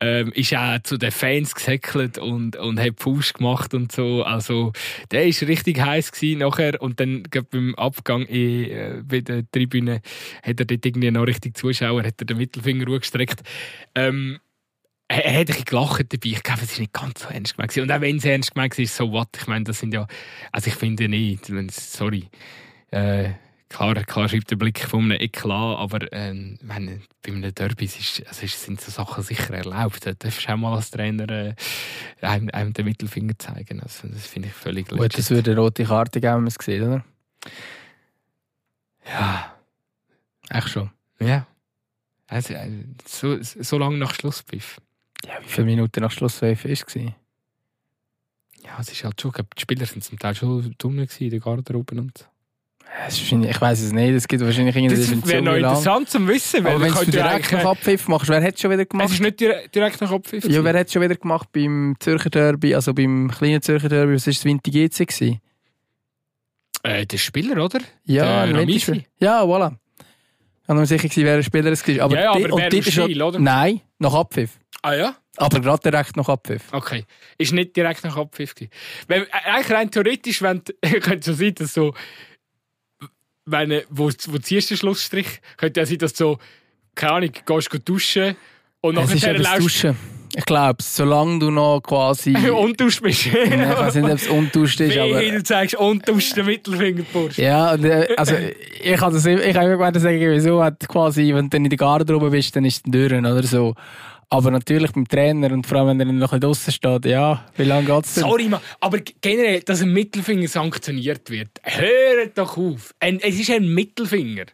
Ähm, ist auch zu den Fans gesäckelt und, und hat Fuß gemacht und so. Also, der war richtig heiß gewesen nachher. Und dann, beim Abgang in, äh, bei der Tribüne, hat er dort irgendwie noch richtig Zuschauer, hat er den Mittelfinger hochgestreckt. Ähm, er, er hat ein gelacht dabei. Ich glaube, es war nicht ganz so ernst gemeint. Und auch wenn es ernst gemeint ist, so what? Ich meine, das sind ja, also ich finde nicht, sorry. Äh, klar, klar schreibt der Blick von einem Eklat, aber äh, meine, bei einem Derby ist, also sind so Sachen sicher erlaubt. Da darfst du auch mal als Trainer äh, einem, einem, den Mittelfinger zeigen. Also, das finde ich völlig legit. Gut, das würde eine rote Karte geben, wenn man es sieht, oder? Ja. Echt schon? Ja. Also, äh, so, so lange nach Schlusspfiff. Ja, wie viele Minuten nach Schlusspfiff war es? Ja, es ist halt schon, die Spieler sind zum Teil schon dumm in der Garderobe und so. Ich weiß es nicht, es gibt wahrscheinlich irgendwie Das wäre noch interessant zu wissen. Aber wenn du direkt nach Abpfiff machst, wer hat es schon wieder gemacht? Es ist nicht direkt nach Abpfiff. Ja, wer hat es schon wieder gemacht beim Zürcher Derby, also beim kleinen Zürcher Derby, was war das Winter GC? Äh, der Spieler, oder? Ja, der Ja, voilà. Ich war mir sicher, wer ein Spieler es war. Aber ja, ja, aber und wer Stil, oder? Nein, nach Abpfiff. Ah ja? Aber gerade direkt nach Abpfiff. Okay. Ist nicht direkt nach Abpfiff. Wenn, äh, eigentlich rein theoretisch, wenn, könnte so sein, dass so, wenn, wo, wo ziehst du den Schlussstrich, könnte ja sein, dass du so, keine Ahnung, gehst du duschen und nachher läufst... Ich glaube, solange du noch quasi... Untuscht bist. ich weiß nicht, ob es untuscht ist, aber... du zeigst untuscht den Mittelfinger, Bursch. Ja, äh, also ich habe das, ich habe immer sagen, wieso hat quasi, wenn du in der Garderobe bist, dann ist es durch oder so. Aber natürlich beim Trainer und vor allem, wenn er noch ein draußen steht, ja, wie lange geht es denn? Sorry, man, aber generell, dass ein Mittelfinger sanktioniert wird, hört doch auf. Ein, es ist ein Mittelfinger.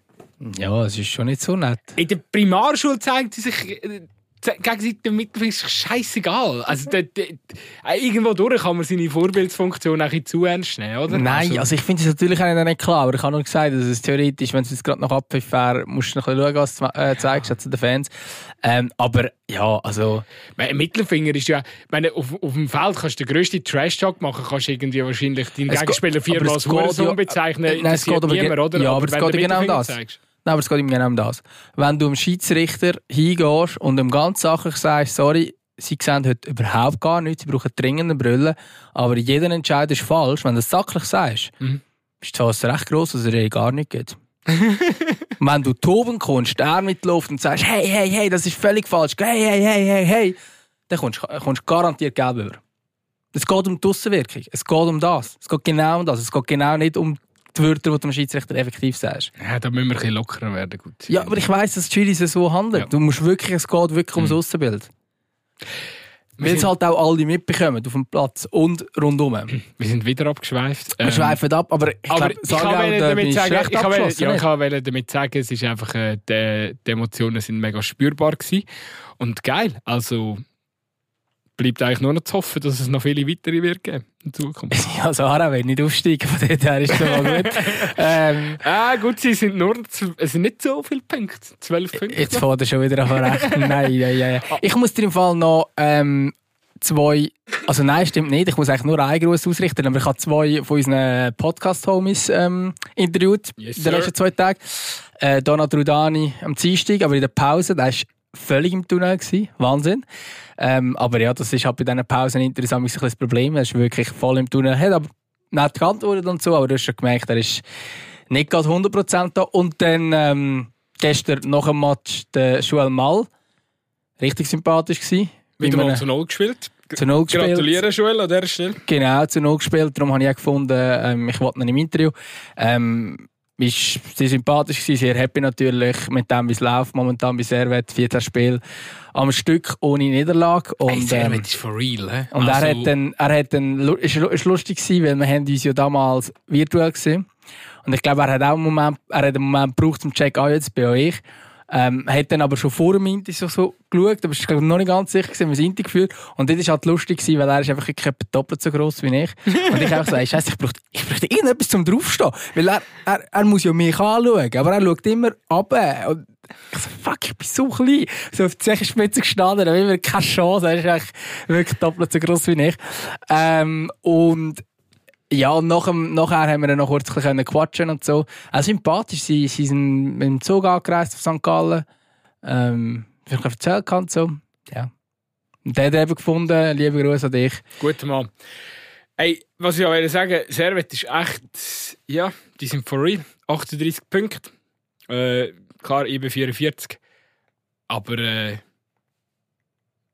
Ja, es ist schon nicht so nett. In der Primarschule zeigt sie sich äh, gegenseitig Mittelfinger ist scheißegal. Also, da, da, irgendwo durch kann man seine Vorbildsfunktion auch ein zu ernst nehmen, oder? Nein, also, also ich finde es natürlich auch nicht klar, aber ich habe nur gesagt, dass es theoretisch, wenn es jetzt gerade noch Abpfiff wäre, musst du noch ein bisschen schauen, was du äh, zeigst zu den Fans. Ähm, aber ja, also... Mein Mittelfinger ist ja... meine, auf, auf dem Feld kannst du den grössten Trash-Talk machen, kannst du irgendwie wahrscheinlich deinen Gegenspieler viermal als Hurensohn bezeichnen. Nein, es geht aber... Niemand, oder? Ja, aber, aber es geht genau das. Zeigst. Nein, aber es geht ihm genau um das. Wenn du dem Schiedsrichter hingehst und ihm ganz sachlich sagst, sorry, sie sehen heute überhaupt gar nichts, sie brauchen dringend eine Brille, aber jeder Entscheid ist falsch, wenn du das sachlich sagst, mhm. ist die Chance recht groß, dass er ihr gar nicht geht. Wenn du toben kommst, er mitläuft und sagst, hey, hey, hey, das ist völlig falsch, hey, hey, hey, hey, hey, dann kommst du garantiert Geld über. Es geht um die Aussenwirkung. Es geht um das. Es geht genau um das. Es geht genau nicht um die Wörter, die du dem Schiedsrichter effektiv sagst. Ja, da müssen wir ein bisschen lockerer werden. Gut. Ja, aber ich weiss, dass die Jury so handelt. Ja. Du musst wirklich, es geht wirklich ums Mhm. Aussenbild. Weil es halt auch alle mitbekommen auf dem Platz und rundum. Wir sind wieder abgeschweift. Wir Ähm, schweifen ab, aber ich aber ich kann damit sagen, ich kann ja, ich kann damit sagen, es ist einfach, äh, die, die Emotionen sind mega spürbar gewesen. Und geil. Also bleibt eigentlich nur noch zu hoffen, dass es noch viele weitere wird geben in Zukunft. Ja, Sarah will nicht aufsteigen, von dort her ist schon mal gut. ähm, ah, gut, sie sind nur, es sind nicht so viele Punkte. Zwölf Punkte. jetzt fährt er schon wieder an verrechnen. nein, nein, nein. Ich muss dir im Fall noch ähm, zwei, also nein, stimmt nicht, ich muss eigentlich nur einen Gruß ausrichten, aber ich habe zwei von unseren Podcast-Homies ähm, interviewt Yes, in den letzten zwei Tagen. Äh, Donat Rudani am Dienstag, aber in der Pause, der war völlig im Tunnel. Gewesen. Wahnsinn. Ähm, aber ja, das ist halt bei diesen Pausen interessant ein das Problem. Er ist wirklich voll im Tunnel. Hat aber nicht geantwortet und so, aber du hast schon gemerkt, er ist nicht gerade 100% da. Und dann ähm, gestern nach dem Match der Joel Mal. Richtig sympathisch gewesen. Wieder Wie mal zu Null gespielt. zu Null gespielt. Gratuliere, Joel, an dieser Stelle. Genau, zu Null gespielt. Darum habe ich auch gefunden, ähm, ich wollte ihn im Interview. Ähm, ist sehr sympathisch gewesen, sehr happy natürlich mit dem, wie es läuft. Momentan bei Servet, 14 Spiel am Stück ohne Niederlage. Und, ähm, ist for real. He? und also, er hat dann, er hat dann, ist, ist lustig gewesen, weil wir haben uns ja damals virtuell gesehen. Und ich glaube, er hat auch einen Moment, er hat einen Moment gebraucht zum Check, ah, jetzt bin ich. Ähm, hat dann aber schon vor dem Inti so, so geschaut, aber ich glaube noch nicht ganz sicher gewesen, wie das Inti geführt. Und das ist halt lustig gewesen, weil er ist einfach doppelt so gross wie ich. Und ich auch so, Scheiße, ich brauchte, ich brauchte irgendetwas zum draufstehen. Weil er, er, er muss ja mich anschauen, aber er schaut immer runter. Und ich so, fuck, ich bin so klein. So auf die Zechenspitze gestanden, haben wir keine Chance. Er ist eigentlich wirklich doppelt so gross wie ich. Ähm, und ja, und nach dem, nachher haben wir dann noch kurz bisschen quatschen und so. Also sympathisch, sie, sie sind mit dem Zug angereist auf St. Gallen. Ähm, ich erzählt habe und so. Ja. Und der hat eben gefunden, liebe Grüße an dich. Guter Mann. Ey, was ich auch sagen, Servet ist echt, ja, die sind for real. 38 Punkte. Äh, klar, bin 44. Aber äh,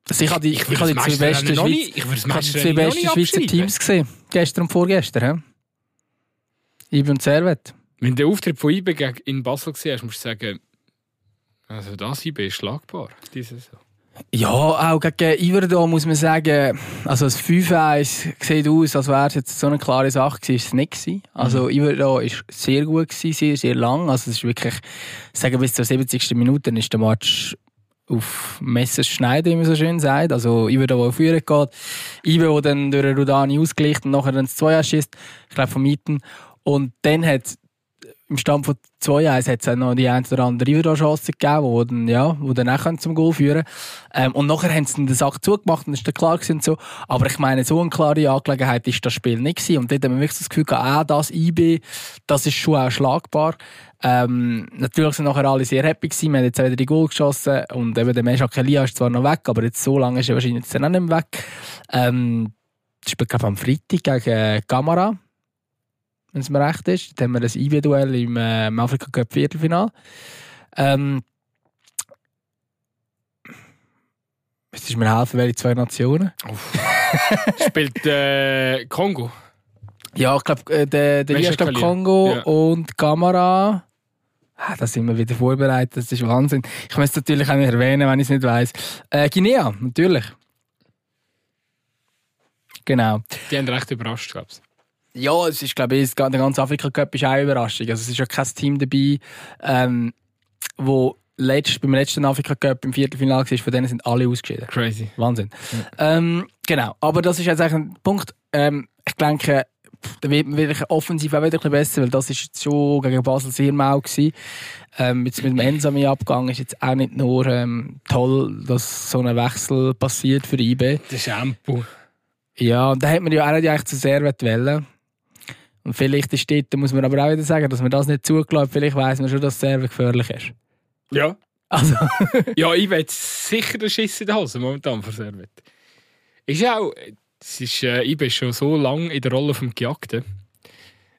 Also ich habe die, ich, habe die das zwei besten, Schweiz, ich ich die zwei besten Schweizer. Teams gesehen. Gestern und vorgestern. He? Ibe und Servet. Wenn du den Auftritt von IBE in Basel gesehen hast, musst du sagen, also das IBE ist schlagbar. Diese Saison. Ja, auch gegen Iverdon muss man sagen, also das 5-1 sieht aus, als wäre es jetzt so eine klare Sache gewesen, ist es nicht gewesen. Also Iverdon ist sehr gut gewesen, sehr, sehr lang. Also es ist wirklich, ich sage bis zur 70. Minute ist der Match auf Messer schneiden, wie man so schön sagt. Also Iverdon, der auf Führung geht. Ibe, der dann durch Rudani ausgleicht und nachher dann das 2 schießt, ich glaube von Mitten. Und dann hat im Stand von 2-1 hat es auch noch die ein oder andere Iverdon-Chance gegeben, wo dann, ja, wo dann auch zum Goal führen ähm, Und nachher haben sie den Sack zugemacht und ist dann klar gewesen und so. Aber ich meine, so eine klare Angelegenheit ist das Spiel nicht gewesen. Und dort haben wir wirklich das Gefühl gehabt, ah, das IB, das ist schon auch schlagbar. Ähm, natürlich sind nachher alle sehr happy gewesen. Wir haben jetzt wieder die Goal geschossen und eben der Mensch Elia ist zwar noch weg, aber jetzt so lange ist er wahrscheinlich jetzt auch nicht mehr weg. Ähm, das spielt, glaube ich, am Freitag gegen Kamera wenn es mir recht ist. Dann haben wir ein IB-Duell im, äh, im Afrika Cup Viertelfinal. Ähm, jetzt ist mir helfen, welche zwei Nationen. Spielt äh, Kongo. Ja, ich glaube, äh, der, der Kalier? Kongo Ja. und Kamera. Ah, da sind wir wieder vorbereitet, das ist Wahnsinn. Ich möchte es natürlich auch nicht erwähnen, wenn ich es nicht weiss. Äh, Guinea, natürlich. Genau. Die haben recht überrascht, glaube ich. Ja, es ist, glaube ich, der ganze Afrika Cup ist auch eine Überraschung. Also es ist ja kein Team dabei, ähm, wo letzt, beim letzten Afrika Cup im Viertelfinale war, von denen sind alle ausgeschieden. Crazy. Wahnsinn. Ähm, genau, aber das ist jetzt eigentlich ein Punkt. Ähm, ich denke, pff, da wird man wirklich offensiv auch wieder ein bisschen besser, weil das ist jetzt schon gegen Basel sehr mau gewesen. Ähm, jetzt mit dem Ensami Abgang ist jetzt auch nicht nur ähm, toll, dass so ein Wechsel passiert für IB. Der Shampoo. Ja, und da hat man ja auch nicht eigentlich zu sehr wollen. Und vielleicht ist dort, da muss man aber auch wieder sagen, dass man das nicht zugelassen Vielleicht weiss man schon, dass Server gefährlich ist. Ja. Also, Ja, ich will sicher den Schiss in der Hose momentan von Servet. Ist auch, ist, äh, ich bin schon so lange in der Rolle vom Gejagten.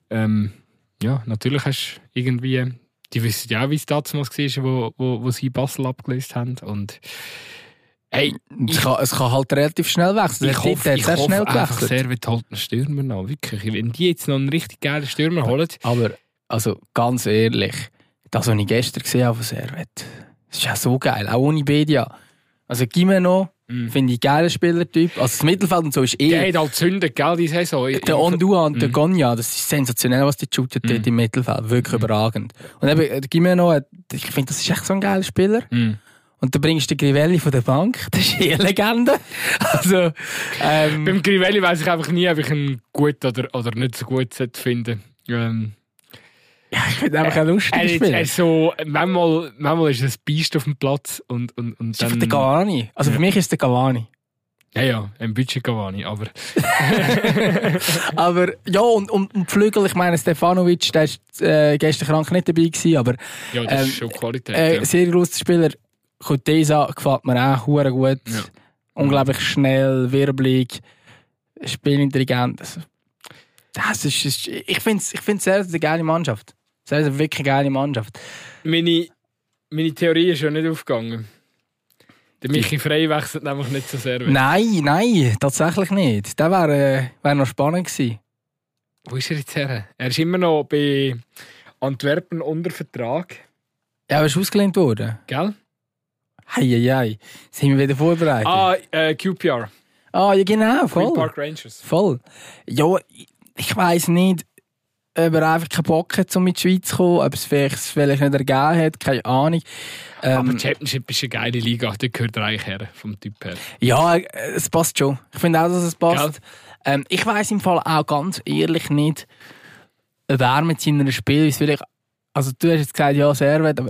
Ähm, ja, natürlich hast du irgendwie die wissen ja auch, wie es damals war, wo, wo, wo sie Basel abgelöst haben. Und hey, Es kann, es kann halt relativ schnell wechseln. ich hoffe, ich sehr hoffe schnell einfach sehr, wird halt einen Stürmer noch. Wirklich. Wenn die jetzt noch einen richtig geilen Stürmer holen, Aber, also ganz ehrlich, das, was ich gestern gesehen habe von Servet, das ist ja so geil. Auch ohne Bedia. Also Gimeno Mhm. finde ich geiler Spielertyp. Also das Mittelfeld und so ist eh... der hat halt zündet, gell, die Saison. Der Ondua und der Mhm. Gonja, das ist sensationell, was die shooten dort Mhm. im Mittelfeld. Wirklich überragend. Und eben, der Gimeno, hat- ich finde, das ist echt so ein geiler Spieler. Mhm. Und dann bringst du den Grivelli von der Bank. Das ist eh eine Legende. Also, ähm, Beim Grivelli weiß ich einfach nie, ob ich ihn gut oder, oder nicht so gut finden ähm, ja, ich finde einfach ein lustiger er, ist, Spieler. er ist so, manchmal, manchmal ist er ein Biest auf dem Platz und, und, und ist dann... der Cavani. Also für mich ist der Cavani. Ja, ja, ein Budget Cavani, aber... aber ja, und, und, und Flügel, ich meine, Stefanovic, der ist äh, gestern krank nicht dabei gewesen, aber Ja, das Ähm, ist schon Qualität. äh, ja. sehr grosser Spieler. Kutesa gefällt mir auch hure gut. Ja. Unglaublich schnell, wirbelig, spielintelligent. Also, das ist, ist, ich finde es ich find's sehr eine geile Mannschaft. Sehr, sehr wirklich eine geile Mannschaft. Meine, meine Theorie ist ja nicht aufgegangen. Der Michi Frey wechselt nämlich nicht so sehr. weg. Nein, nein, tatsächlich nicht. Das wäre äh, wär noch spannend gewesen. Wo ist er jetzt her? Er ist immer noch bei Antwerpen unter Vertrag. Ja, aber ist ausgelehnt worden. Gell? Hei, hei. Sind wir wieder vorbereitet? Ah, äh, QPR. Ah, ja genau, voll. Park Rangers. Voll. Ja, ich weiss nicht, ob er einfach keinen Bock hat, um in die Schweiz zu kommen, ob es vielleicht, vielleicht nicht ergeben hat, keine Ahnung. Aber Ähm, die Championship ist eine geile Liga. Da gehört er eigentlich her, vom Typ her. ja, es passt schon. Ich finde auch, dass es passt. Ähm, ich weiss im Fall auch ganz ehrlich nicht, ob er mit seiner Spielweise vielleicht, also du hast jetzt gesagt, ja, Servet, aber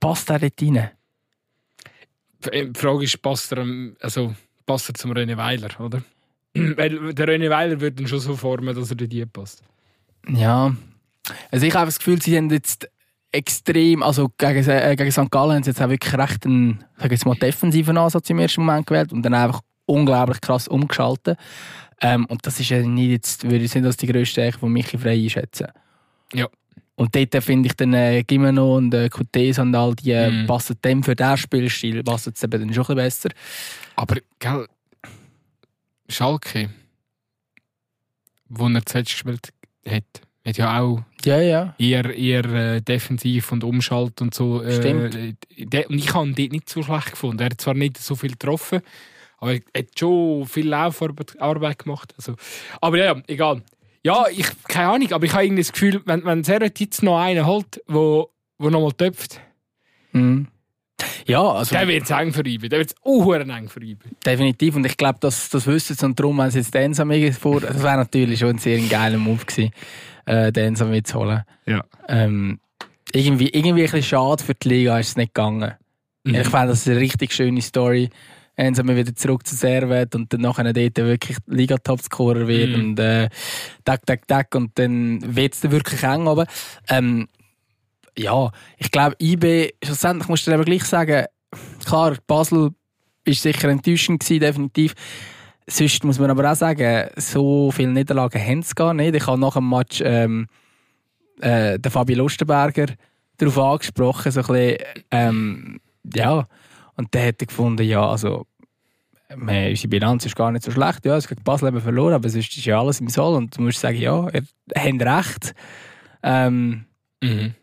passt er dort rein? Die Frage ist, passt er, also, passt er zum René Weiler, oder? Weil der René Weiler würde ihn schon so formen, dass er dort passt. Ja. Also ich habe das Gefühl, sie haben jetzt extrem, also gegen, äh, gegen St. Gallen haben sie jetzt auch wirklich recht einen, sag jetzt mal, defensiven Ansatz im ersten Moment gewählt und dann einfach unglaublich krass umgeschaltet. Ähm, und das ist ja nicht jetzt, würde ich nicht als die grösste Stärke von Michi Frey einschätzen. Ja. Und dort finde ich dann äh, Gimeno und äh, Cortez und all die äh, Mhm. passen dem für den Spielstil passen es eben dann schon ein bisschen besser. Aber, gell, Schalke, wo er zuletzt gespielt hat, hat ja auch Ja, ja. eher, eher äh, defensiv und umschalt und so. Äh, Stimmt. und ich habe ihn dort nicht so schlecht gefunden. Er hat zwar nicht so viel getroffen, aber er hat schon viel Laufarbeit Arbeit gemacht. Also. Aber ja, egal. Ja, ich keine Ahnung, aber ich habe irgendwie das Gefühl, wenn, wenn Servet jetzt noch einen holt, wo, wo nochmal töpft, Mhm. Ja, also der wird es eng ihn. Der wird es auch eng ihn. definitiv. Und ich glaube, das, das wissen sie. Und darum, wenn sie jetzt den Ensam vor... Das wäre natürlich schon ein sehr geiler Move gewesen, äh, den Ensam mitzuholen. Ja. Ähm, irgendwie, irgendwie ein bisschen schade für die Liga ist es nicht gegangen. Mhm. Ich fand das eine richtig schöne Story. Ensam wieder zurück zu Servet und dann nachher dort wirklich Liga-Topscorer wird Mhm. und äh, tak, tak, tak und dann wird es dann wirklich eng. Aber ähm, ja, ich glaube, IB, schlussendlich musst du dir aber gleich sagen, klar, Basel ist sicher enttäuschend gewesen, definitiv. Sonst muss man aber auch sagen, so viele Niederlagen haben sie gar nicht. Ich habe nach dem Match ähm, äh, den Fabi Lustenberger darauf angesprochen, so ein bisschen, ähm, ja, und der hat gefunden, ja, also wir, unsere Bilanz ist gar nicht so schlecht. Ja, es gegen Basel eben verloren, aber sonst ist ja alles im Soll. Und du musst sagen, ja, ihr habt recht. Ähm, Mhm.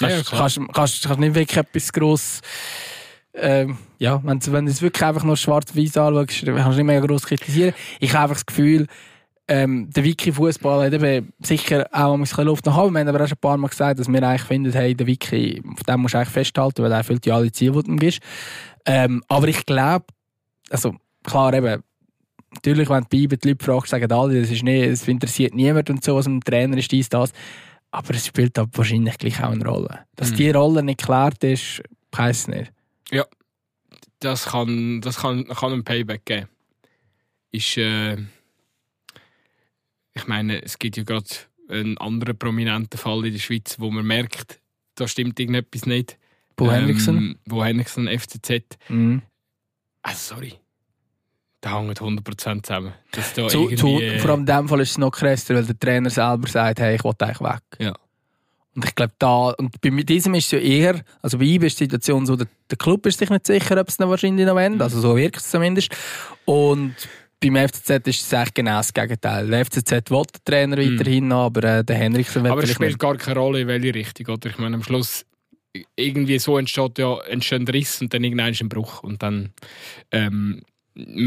Ja, ja, kannst, kannst, kannst, kannst nicht wirklich etwas gross. Ähm, ja, wenn, du- wenn du es wirklich einfach nur schwarz-weiß anschaust, kannst du nicht mehr gross kritisieren. Ich habe einfach das Gefühl, ähm, der Wiki-Fußball hat eben sicher auch ein bisschen Luft nach oben. Wir haben aber auch schon ein paar Mal gesagt, dass wir eigentlich finden, hey, der Wiki, auf dem musst du eigentlich festhalten, weil er erfüllt ja alle Ziele, die du ihm gibst. Ähm, aber ich glaube, also klar eben, natürlich, wenn du bei IBE die Leute fragst, sagen alle, das, ist nicht, das interessiert niemand und so, was ein Trainer ist, dies, das. Aber es spielt halt wahrscheinlich gleich auch eine Rolle. Dass Mhm. die Rolle nicht geklärt ist, heisst nicht. das kann, das kann, kann ein Payback geben. Ist, äh, ich meine, es gibt ja gerade einen anderen prominenten Fall in der Schweiz, wo man merkt, da stimmt irgendetwas nicht. Bo Henriksen. Ähm, Bo Henriksen, FCZ. Mhm. Also, sorry. Da hängt 100% zusammen. Dass da Zu, zu, äh, vor allem in dem Fall ist es noch krasser, weil der Trainer selber sagt, hey, ich will eigentlich weg. Ja. Und ich glaube, da, und bei diesem ist es ja eher, also bei ihm ist die Situation so, der, der Club ist sich nicht sicher, ob es noch wahrscheinlich noch wendet, also so wirkt es zumindest. Und beim FCZ ist es eigentlich genau das Gegenteil. Der FCZ will den Trainer Mhm. weiterhin noch, aber äh, der Henriksen will Aber es spielt nicht. gar keine Rolle, in welche Richtung. Oder? Ich meine, am Schluss irgendwie so entsteht ja entsteht ein Riss und dann irgendwann ist ein Bruch. Und dann ähm,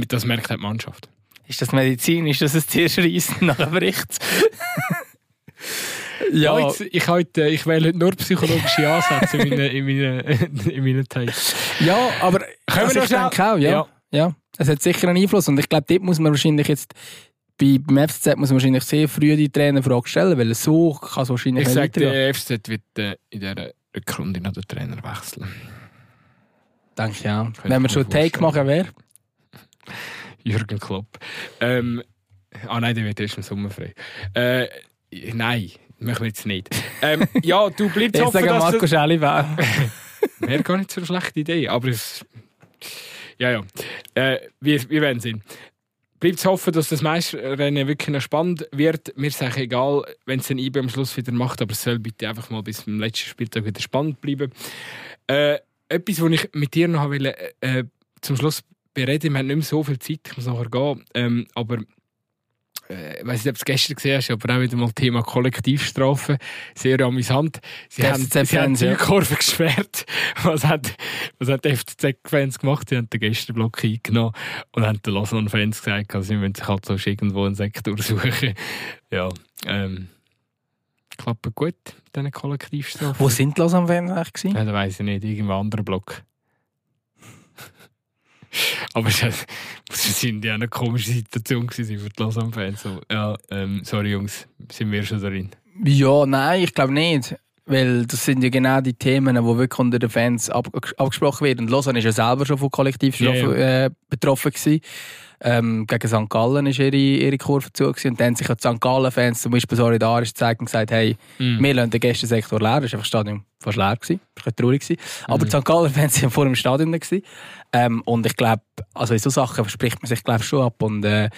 das merkt halt die Mannschaft. Ist das medizinisch, dass es zuerst reisst, nachher bricht Ja, Ja, jetzt, ich, heute, ich wähle heute nur psychologische Ansätze in meinen, in meinen, in meinen Takes. ja, aber Können also wir ich denke auch, ja. Ja. ja. Es hat sicher einen Einfluss und ich glaube, dort muss man wahrscheinlich jetzt bei, beim FCZ muss man wahrscheinlich sehr früh die Trainerfrage stellen, weil so kann es wahrscheinlich Ich nicht weitergehen. der FCZ wird äh, in dieser Rückrunde noch den Trainer wechseln. Denke ich auch. ich Wenn wir schon einen Take machen, wer? Jürgen Klopp. Ähm, ah nein, der wird erst im Sommer frei. Äh, nein, machen wir jetzt nicht. Ähm, ja, du bleibst Ich hoffen, sage dass Marco. Schäli wer. Wäre gar nicht so eine schlechte Idee, aber es... Ja, ja. Äh, wir, wir werden sehen. Bleibt zu hoffen, dass das Meisterrennen wirklich noch spannend wird. Mir ist eigentlich egal, wenn es ein IB am Schluss wieder macht, aber es soll bitte einfach mal bis zum letzten Spieltag wieder spannend bleiben. Äh, etwas, was ich mit dir noch will, äh, zum Schluss bereden, wir haben nicht mehr so viel Zeit, ich muss nachher gehen, ähm, aber äh, ich weiß nicht, ob du es gestern gesehen hast, aber auch wieder mal Thema Kollektivstrafe. Sehr amüsant. Sie Der haben, sie haben die. Kurve gesperrt. Was hat, was hat die FCZ-Fans gemacht? Sie haben den Gästeblock eingenommen und haben den Lausanne-Fans gesagt, also, sie müssen sich halt so irgendwo einen Sektor suchen. Ja, ähm, klappt gut, diese Kollektivstrafe. Wo sind die Lausanne-Fans eigentlich? Ja, da weiss ich nicht, irgendein anderer Block. Aber es sind ja eine komische Situation gewesen für die Lausanne-Fans. So, ja, ähm, sorry Jungs, sind wir schon drin? Ja, nein, ich glaube nicht. Weil das sind ja genau die Themen, die wirklich unter den Fans ab, abgesprochen werden. Und Lausanne ist ja selber schon von Kollektivstrafe Äh, betroffen gewesen. Ähm, gegen St. Gallen war ihre, ihre Kurve zu. Gewesen. Und dann haben sich die St. Gallen-Fans zum Beispiel solidarisch gezeigt und gesagt, hey, Mhm. wir lassen den Gästensektor leer. Das war einfach das Stadion fast leer. Gewesen. Das war traurig. Gewesen. Aber die St. Gallen-Fans waren vor dem Stadion. Gewesen. Ähm, und ich glaube, also in so Sachen spricht man sich glaub, schon ab. Und äh,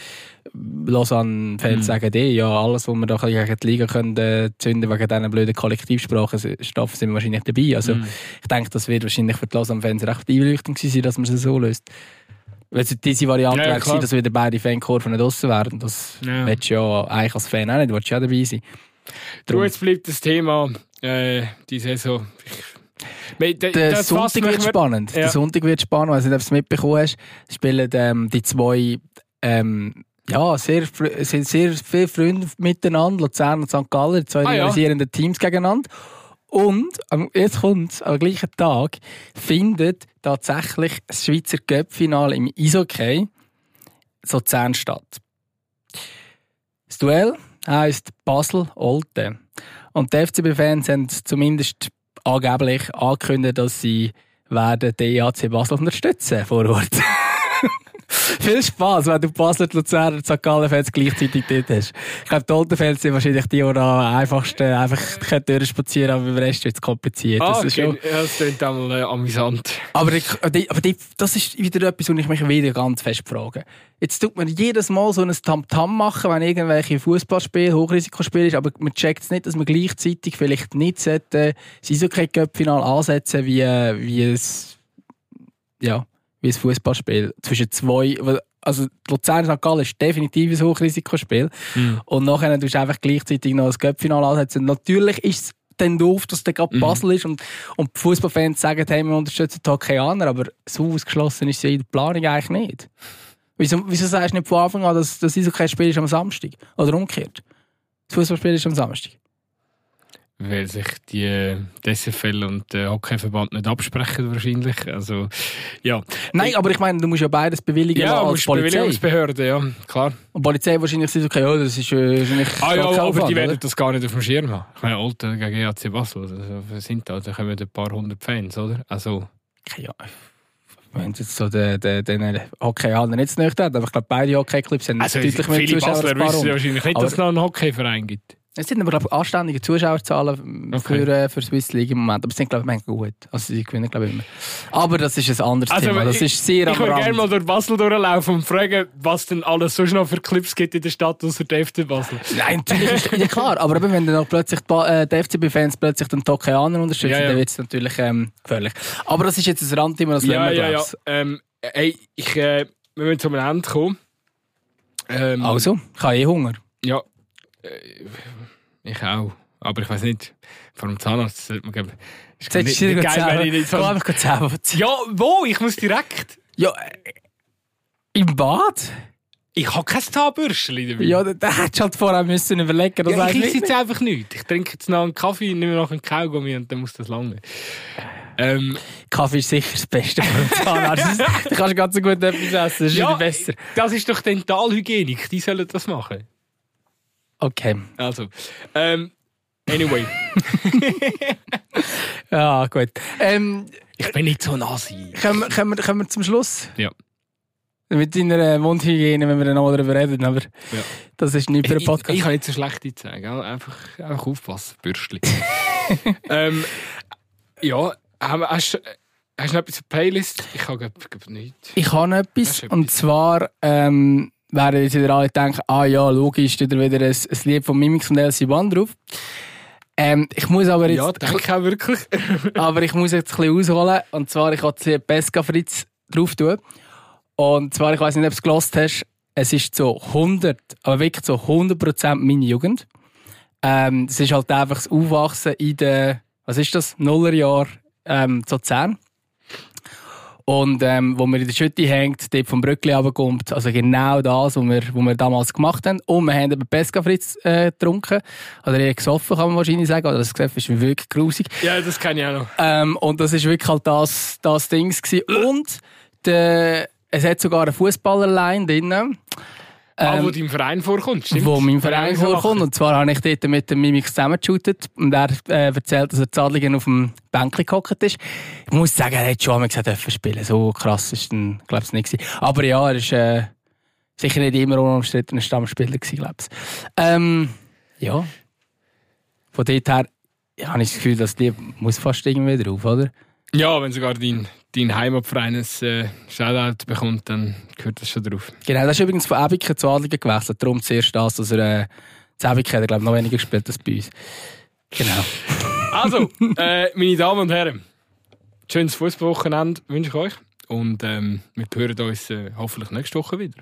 Lausanne-Fans Mhm. sagen eh, ja, alles, was wir da gegen die Liga können, äh, zünden wegen diesen blöden Kollektivsprachen, Stoffen sind wir wahrscheinlich dabei. Also ich denke, das wird wahrscheinlich für die Lausanne-Fans recht einleuchtend sein, dass man es so löst. Weil es diese Variante Ja, ja, wäre gewesen, dass wieder beide Fankurven nicht draussen wären. Das Ja. willst du ja eigentlich als Fan auch nicht, du willst ja dabei sein. Du, jetzt bleibt das Thema äh, die Saison. Ich, der Der Sonntag wird spannend. Ja. Der Sonntag wird spannend. Weiß nicht, ob du es mitbekommen hast. Spielen ähm, die zwei ähm, ja, sehr, sind sehr viele Freunde miteinander, Luzern und St. Gallen, zwei Ah, ja. rivalisierenden Teams gegeneinander. Und jetzt kommt am gleichen Tag findet tatsächlich das Schweizer Cup-Finale im Eishockey Luzern statt. Das Duell heisst Basel-Olten. Und die FCB-Fans haben zumindest angeblich angekündigt, dass sie werden den EAC Basel unterstützen vor Ort. Viel Spaß, wenn du Basel, die Luzerner und St. Gallen-Fans gleichzeitig dort hast. Ich glaube, die Olten-Fans sind wahrscheinlich die, die am einfachsten einfach können durchspazieren aber beim Rest wird es kompliziert. Ah, Das ist schon- ja, das klingt einmal äh, amüsant. aber, ich, aber die, das ist wieder etwas, wo ich mich wieder ganz fest frage. Jetzt tut man jedes Mal so ein Tamtam machen, wenn irgendwelche Fußballspiele, Hochrisikospiele ist, aber man checkt es nicht, dass man gleichzeitig vielleicht nicht sollte, das Eishockey-Cup-Final ansetzen wie, äh, wie es, ja, wie ein Fußballspiel zwischen zwei, also Luzern St. Gallen ist definitiv ein Hochrisikospiel Mhm. und nachher tust du einfach gleichzeitig noch ein Cup-Final ansetzen. Natürlich ist es dann doof, dass der gerade Mhm. Basel ist und, und die Fußballfans sagen, hey, wir unterstützen die Hockeyaner, aber so ausgeschlossen ist sie in der Planung eigentlich nicht. Wieso, wieso sagst du nicht von Anfang an, dass das Eishockey-Spiel ist am Samstag? Oder umgekehrt? Das Fußballspiel ist am Samstag. Weil sich die äh, DSFL und der Hockeyverband nicht absprechen wahrscheinlich. Also, ja. Nein, aber ich meine, du musst ja beides bewilligen Ja, als Polizei. Bewilligungsbehörde, ja, klar. Und Polizei wahrscheinlich sagt, okay, ja, das ist äh, wahrscheinlich Ah ja, aber die werden oder? das gar nicht auf dem Schirm haben. Ich meine, Olten gegen EAC Basel, also, was sind da? Da kommen ein paar hundert Fans, oder? Also, Ja, wenn jetzt so den, den, den Hockeyaner nicht zu nicht hat, aber ich glaube, beide Hockeyclubs haben also deutlich mehr viele Zuschauer als Basler wissen wahrscheinlich nicht, dass es noch einen Hockeyverein gibt. Es sind aber, glaube ich, anständige Zuschauerzahlen Okay. für, äh, für Swiss League im Moment. Aber sie sind, glaube ich, gut. Also sie gewinnen, glaube ich, immer. Aber das ist ein anderes Also, Thema. Das ich- ist sehr Ich würde gerne mal durch Basel durchlaufen und fragen, was denn alles sonst noch für Clips gibt in der Stadt außer der FC Basel. Nein, natürlich ist ja klar. Aber eben, wenn dann noch plötzlich die, äh, die FCB-Fans plötzlich den Tokeaner unterstützen, Ja, ja. dann wird es natürlich ähm, gefährlich. Aber das ist jetzt ein Randthema, das Ja, wir, ja, ja. Ähm, ey, ich, äh, wir müssen zum Ende kommen. Ähm, Also, ich habe eh Hunger. Ja, äh, ich auch. Aber ich weiß nicht, vor dem Zahnarzt sollte man glaube ist nicht, du nicht dir geil, wenn ich nicht Geh so... einfach Zähne ziehen. Ja, wo? Ich muss direkt. Ja, äh, im Bad? Ich habe kein Zahnbürstchen dabei. Ja, da, da hättest du halt vorher müssen überlegen das ja, ich esse nicht- jetzt einfach nicht. Ich trinke jetzt noch einen Kaffee, nehme noch einen Kaugummi und dann muss das lange. Ähm, Kaffee ist sicher das Beste den Zahnarzt. Da kannst du ganz so gut etwas essen, das ist ja, besser. das ist doch Dentalhygienik, die sollen das machen. Okay. Also, ähm, anyway, Ja, gut. Ähm, ich bin nicht so nasi. kommen, wir- kommen, wir- kommen wir zum Schluss? Ja. Mit deiner äh, Mundhygiene, wenn wir dann noch darüber reden, aber das ist nicht für einen Ich, Podcast. ich kann nicht so schlecht sagen, einfach, einfach aufpassen, Bürstli. ähm, ja, hast, hast du noch etwas der Playlist? Ich habe glaub, glaub nicht. Ich habe etwas. Und zwar ähm, werden jetzt wieder alle denken, ah ja, logisch, steht da wieder ein, ein Lied von Mimix und LC One drauf. Ähm, ich muss aber jetzt, Ja, denke ich auch wirklich. aber ich muss jetzt ein bisschen ausholen. Und zwar, ich habe Lied Pesca Fritz drauf tun. Und zwar, ich weiß nicht, ob du es gelost hast, es ist so 100, aber wirklich so 100% meine Jugend. Ähm, es ist halt einfach das Aufwachsen in den, was ist das, Nullerjahr ähm, zu Luzern. Und ähm, wo man in der Schütte hängt, dort vom Brückli runterkommt, also genau das, was wir, was wir damals gemacht haben. Und wir haben eben Pesca Fritz äh, getrunken. Oder eher gesoffen, kann man wahrscheinlich sagen. Oder das Gesäff ist wirklich grusig. ja, das kenne ich auch noch. Ähm, und das ist wirklich halt das, das Ding. Und der, es hat sogar eine Fußballerline drin. Ah, wo Ähm, dein Verein vorkommt, stimmt? wo mein Ja, Verein vorkommt. Und zwar habe ich dort mit dem Mimix zusammengeshootet. Und er äh, erzählt, dass er Zadligen auf dem Bänkchen gehockt ist. Ich muss sagen, er hat schon einmal gesagt, dürfen spielen. So krass ist dann, glaube ich, nicht gewesen. Aber ja, er ist äh, sicher nicht immer unumstrittener Stammspieler gewesen, glaube ich. Ähm, ja. Von dort her ja, habe ich das Gefühl, dass die muss fast irgendwie drauf, oder? Ja, wenn sogar dein, dein Heimatverein ein äh, Shoutout bekommt, dann gehört das schon drauf. Genau, das ist übrigens von Ebiken zu Adligen gewechselt. Darum zuerst das, dass er äh, zu Ebiken hat er, glaube ich, noch weniger gespielt als bei uns. Genau. Also, äh, meine Damen und Herren, schönes Fußballwochenende wünsche ich euch. Und ähm, wir hören uns äh, hoffentlich nächste Woche wieder.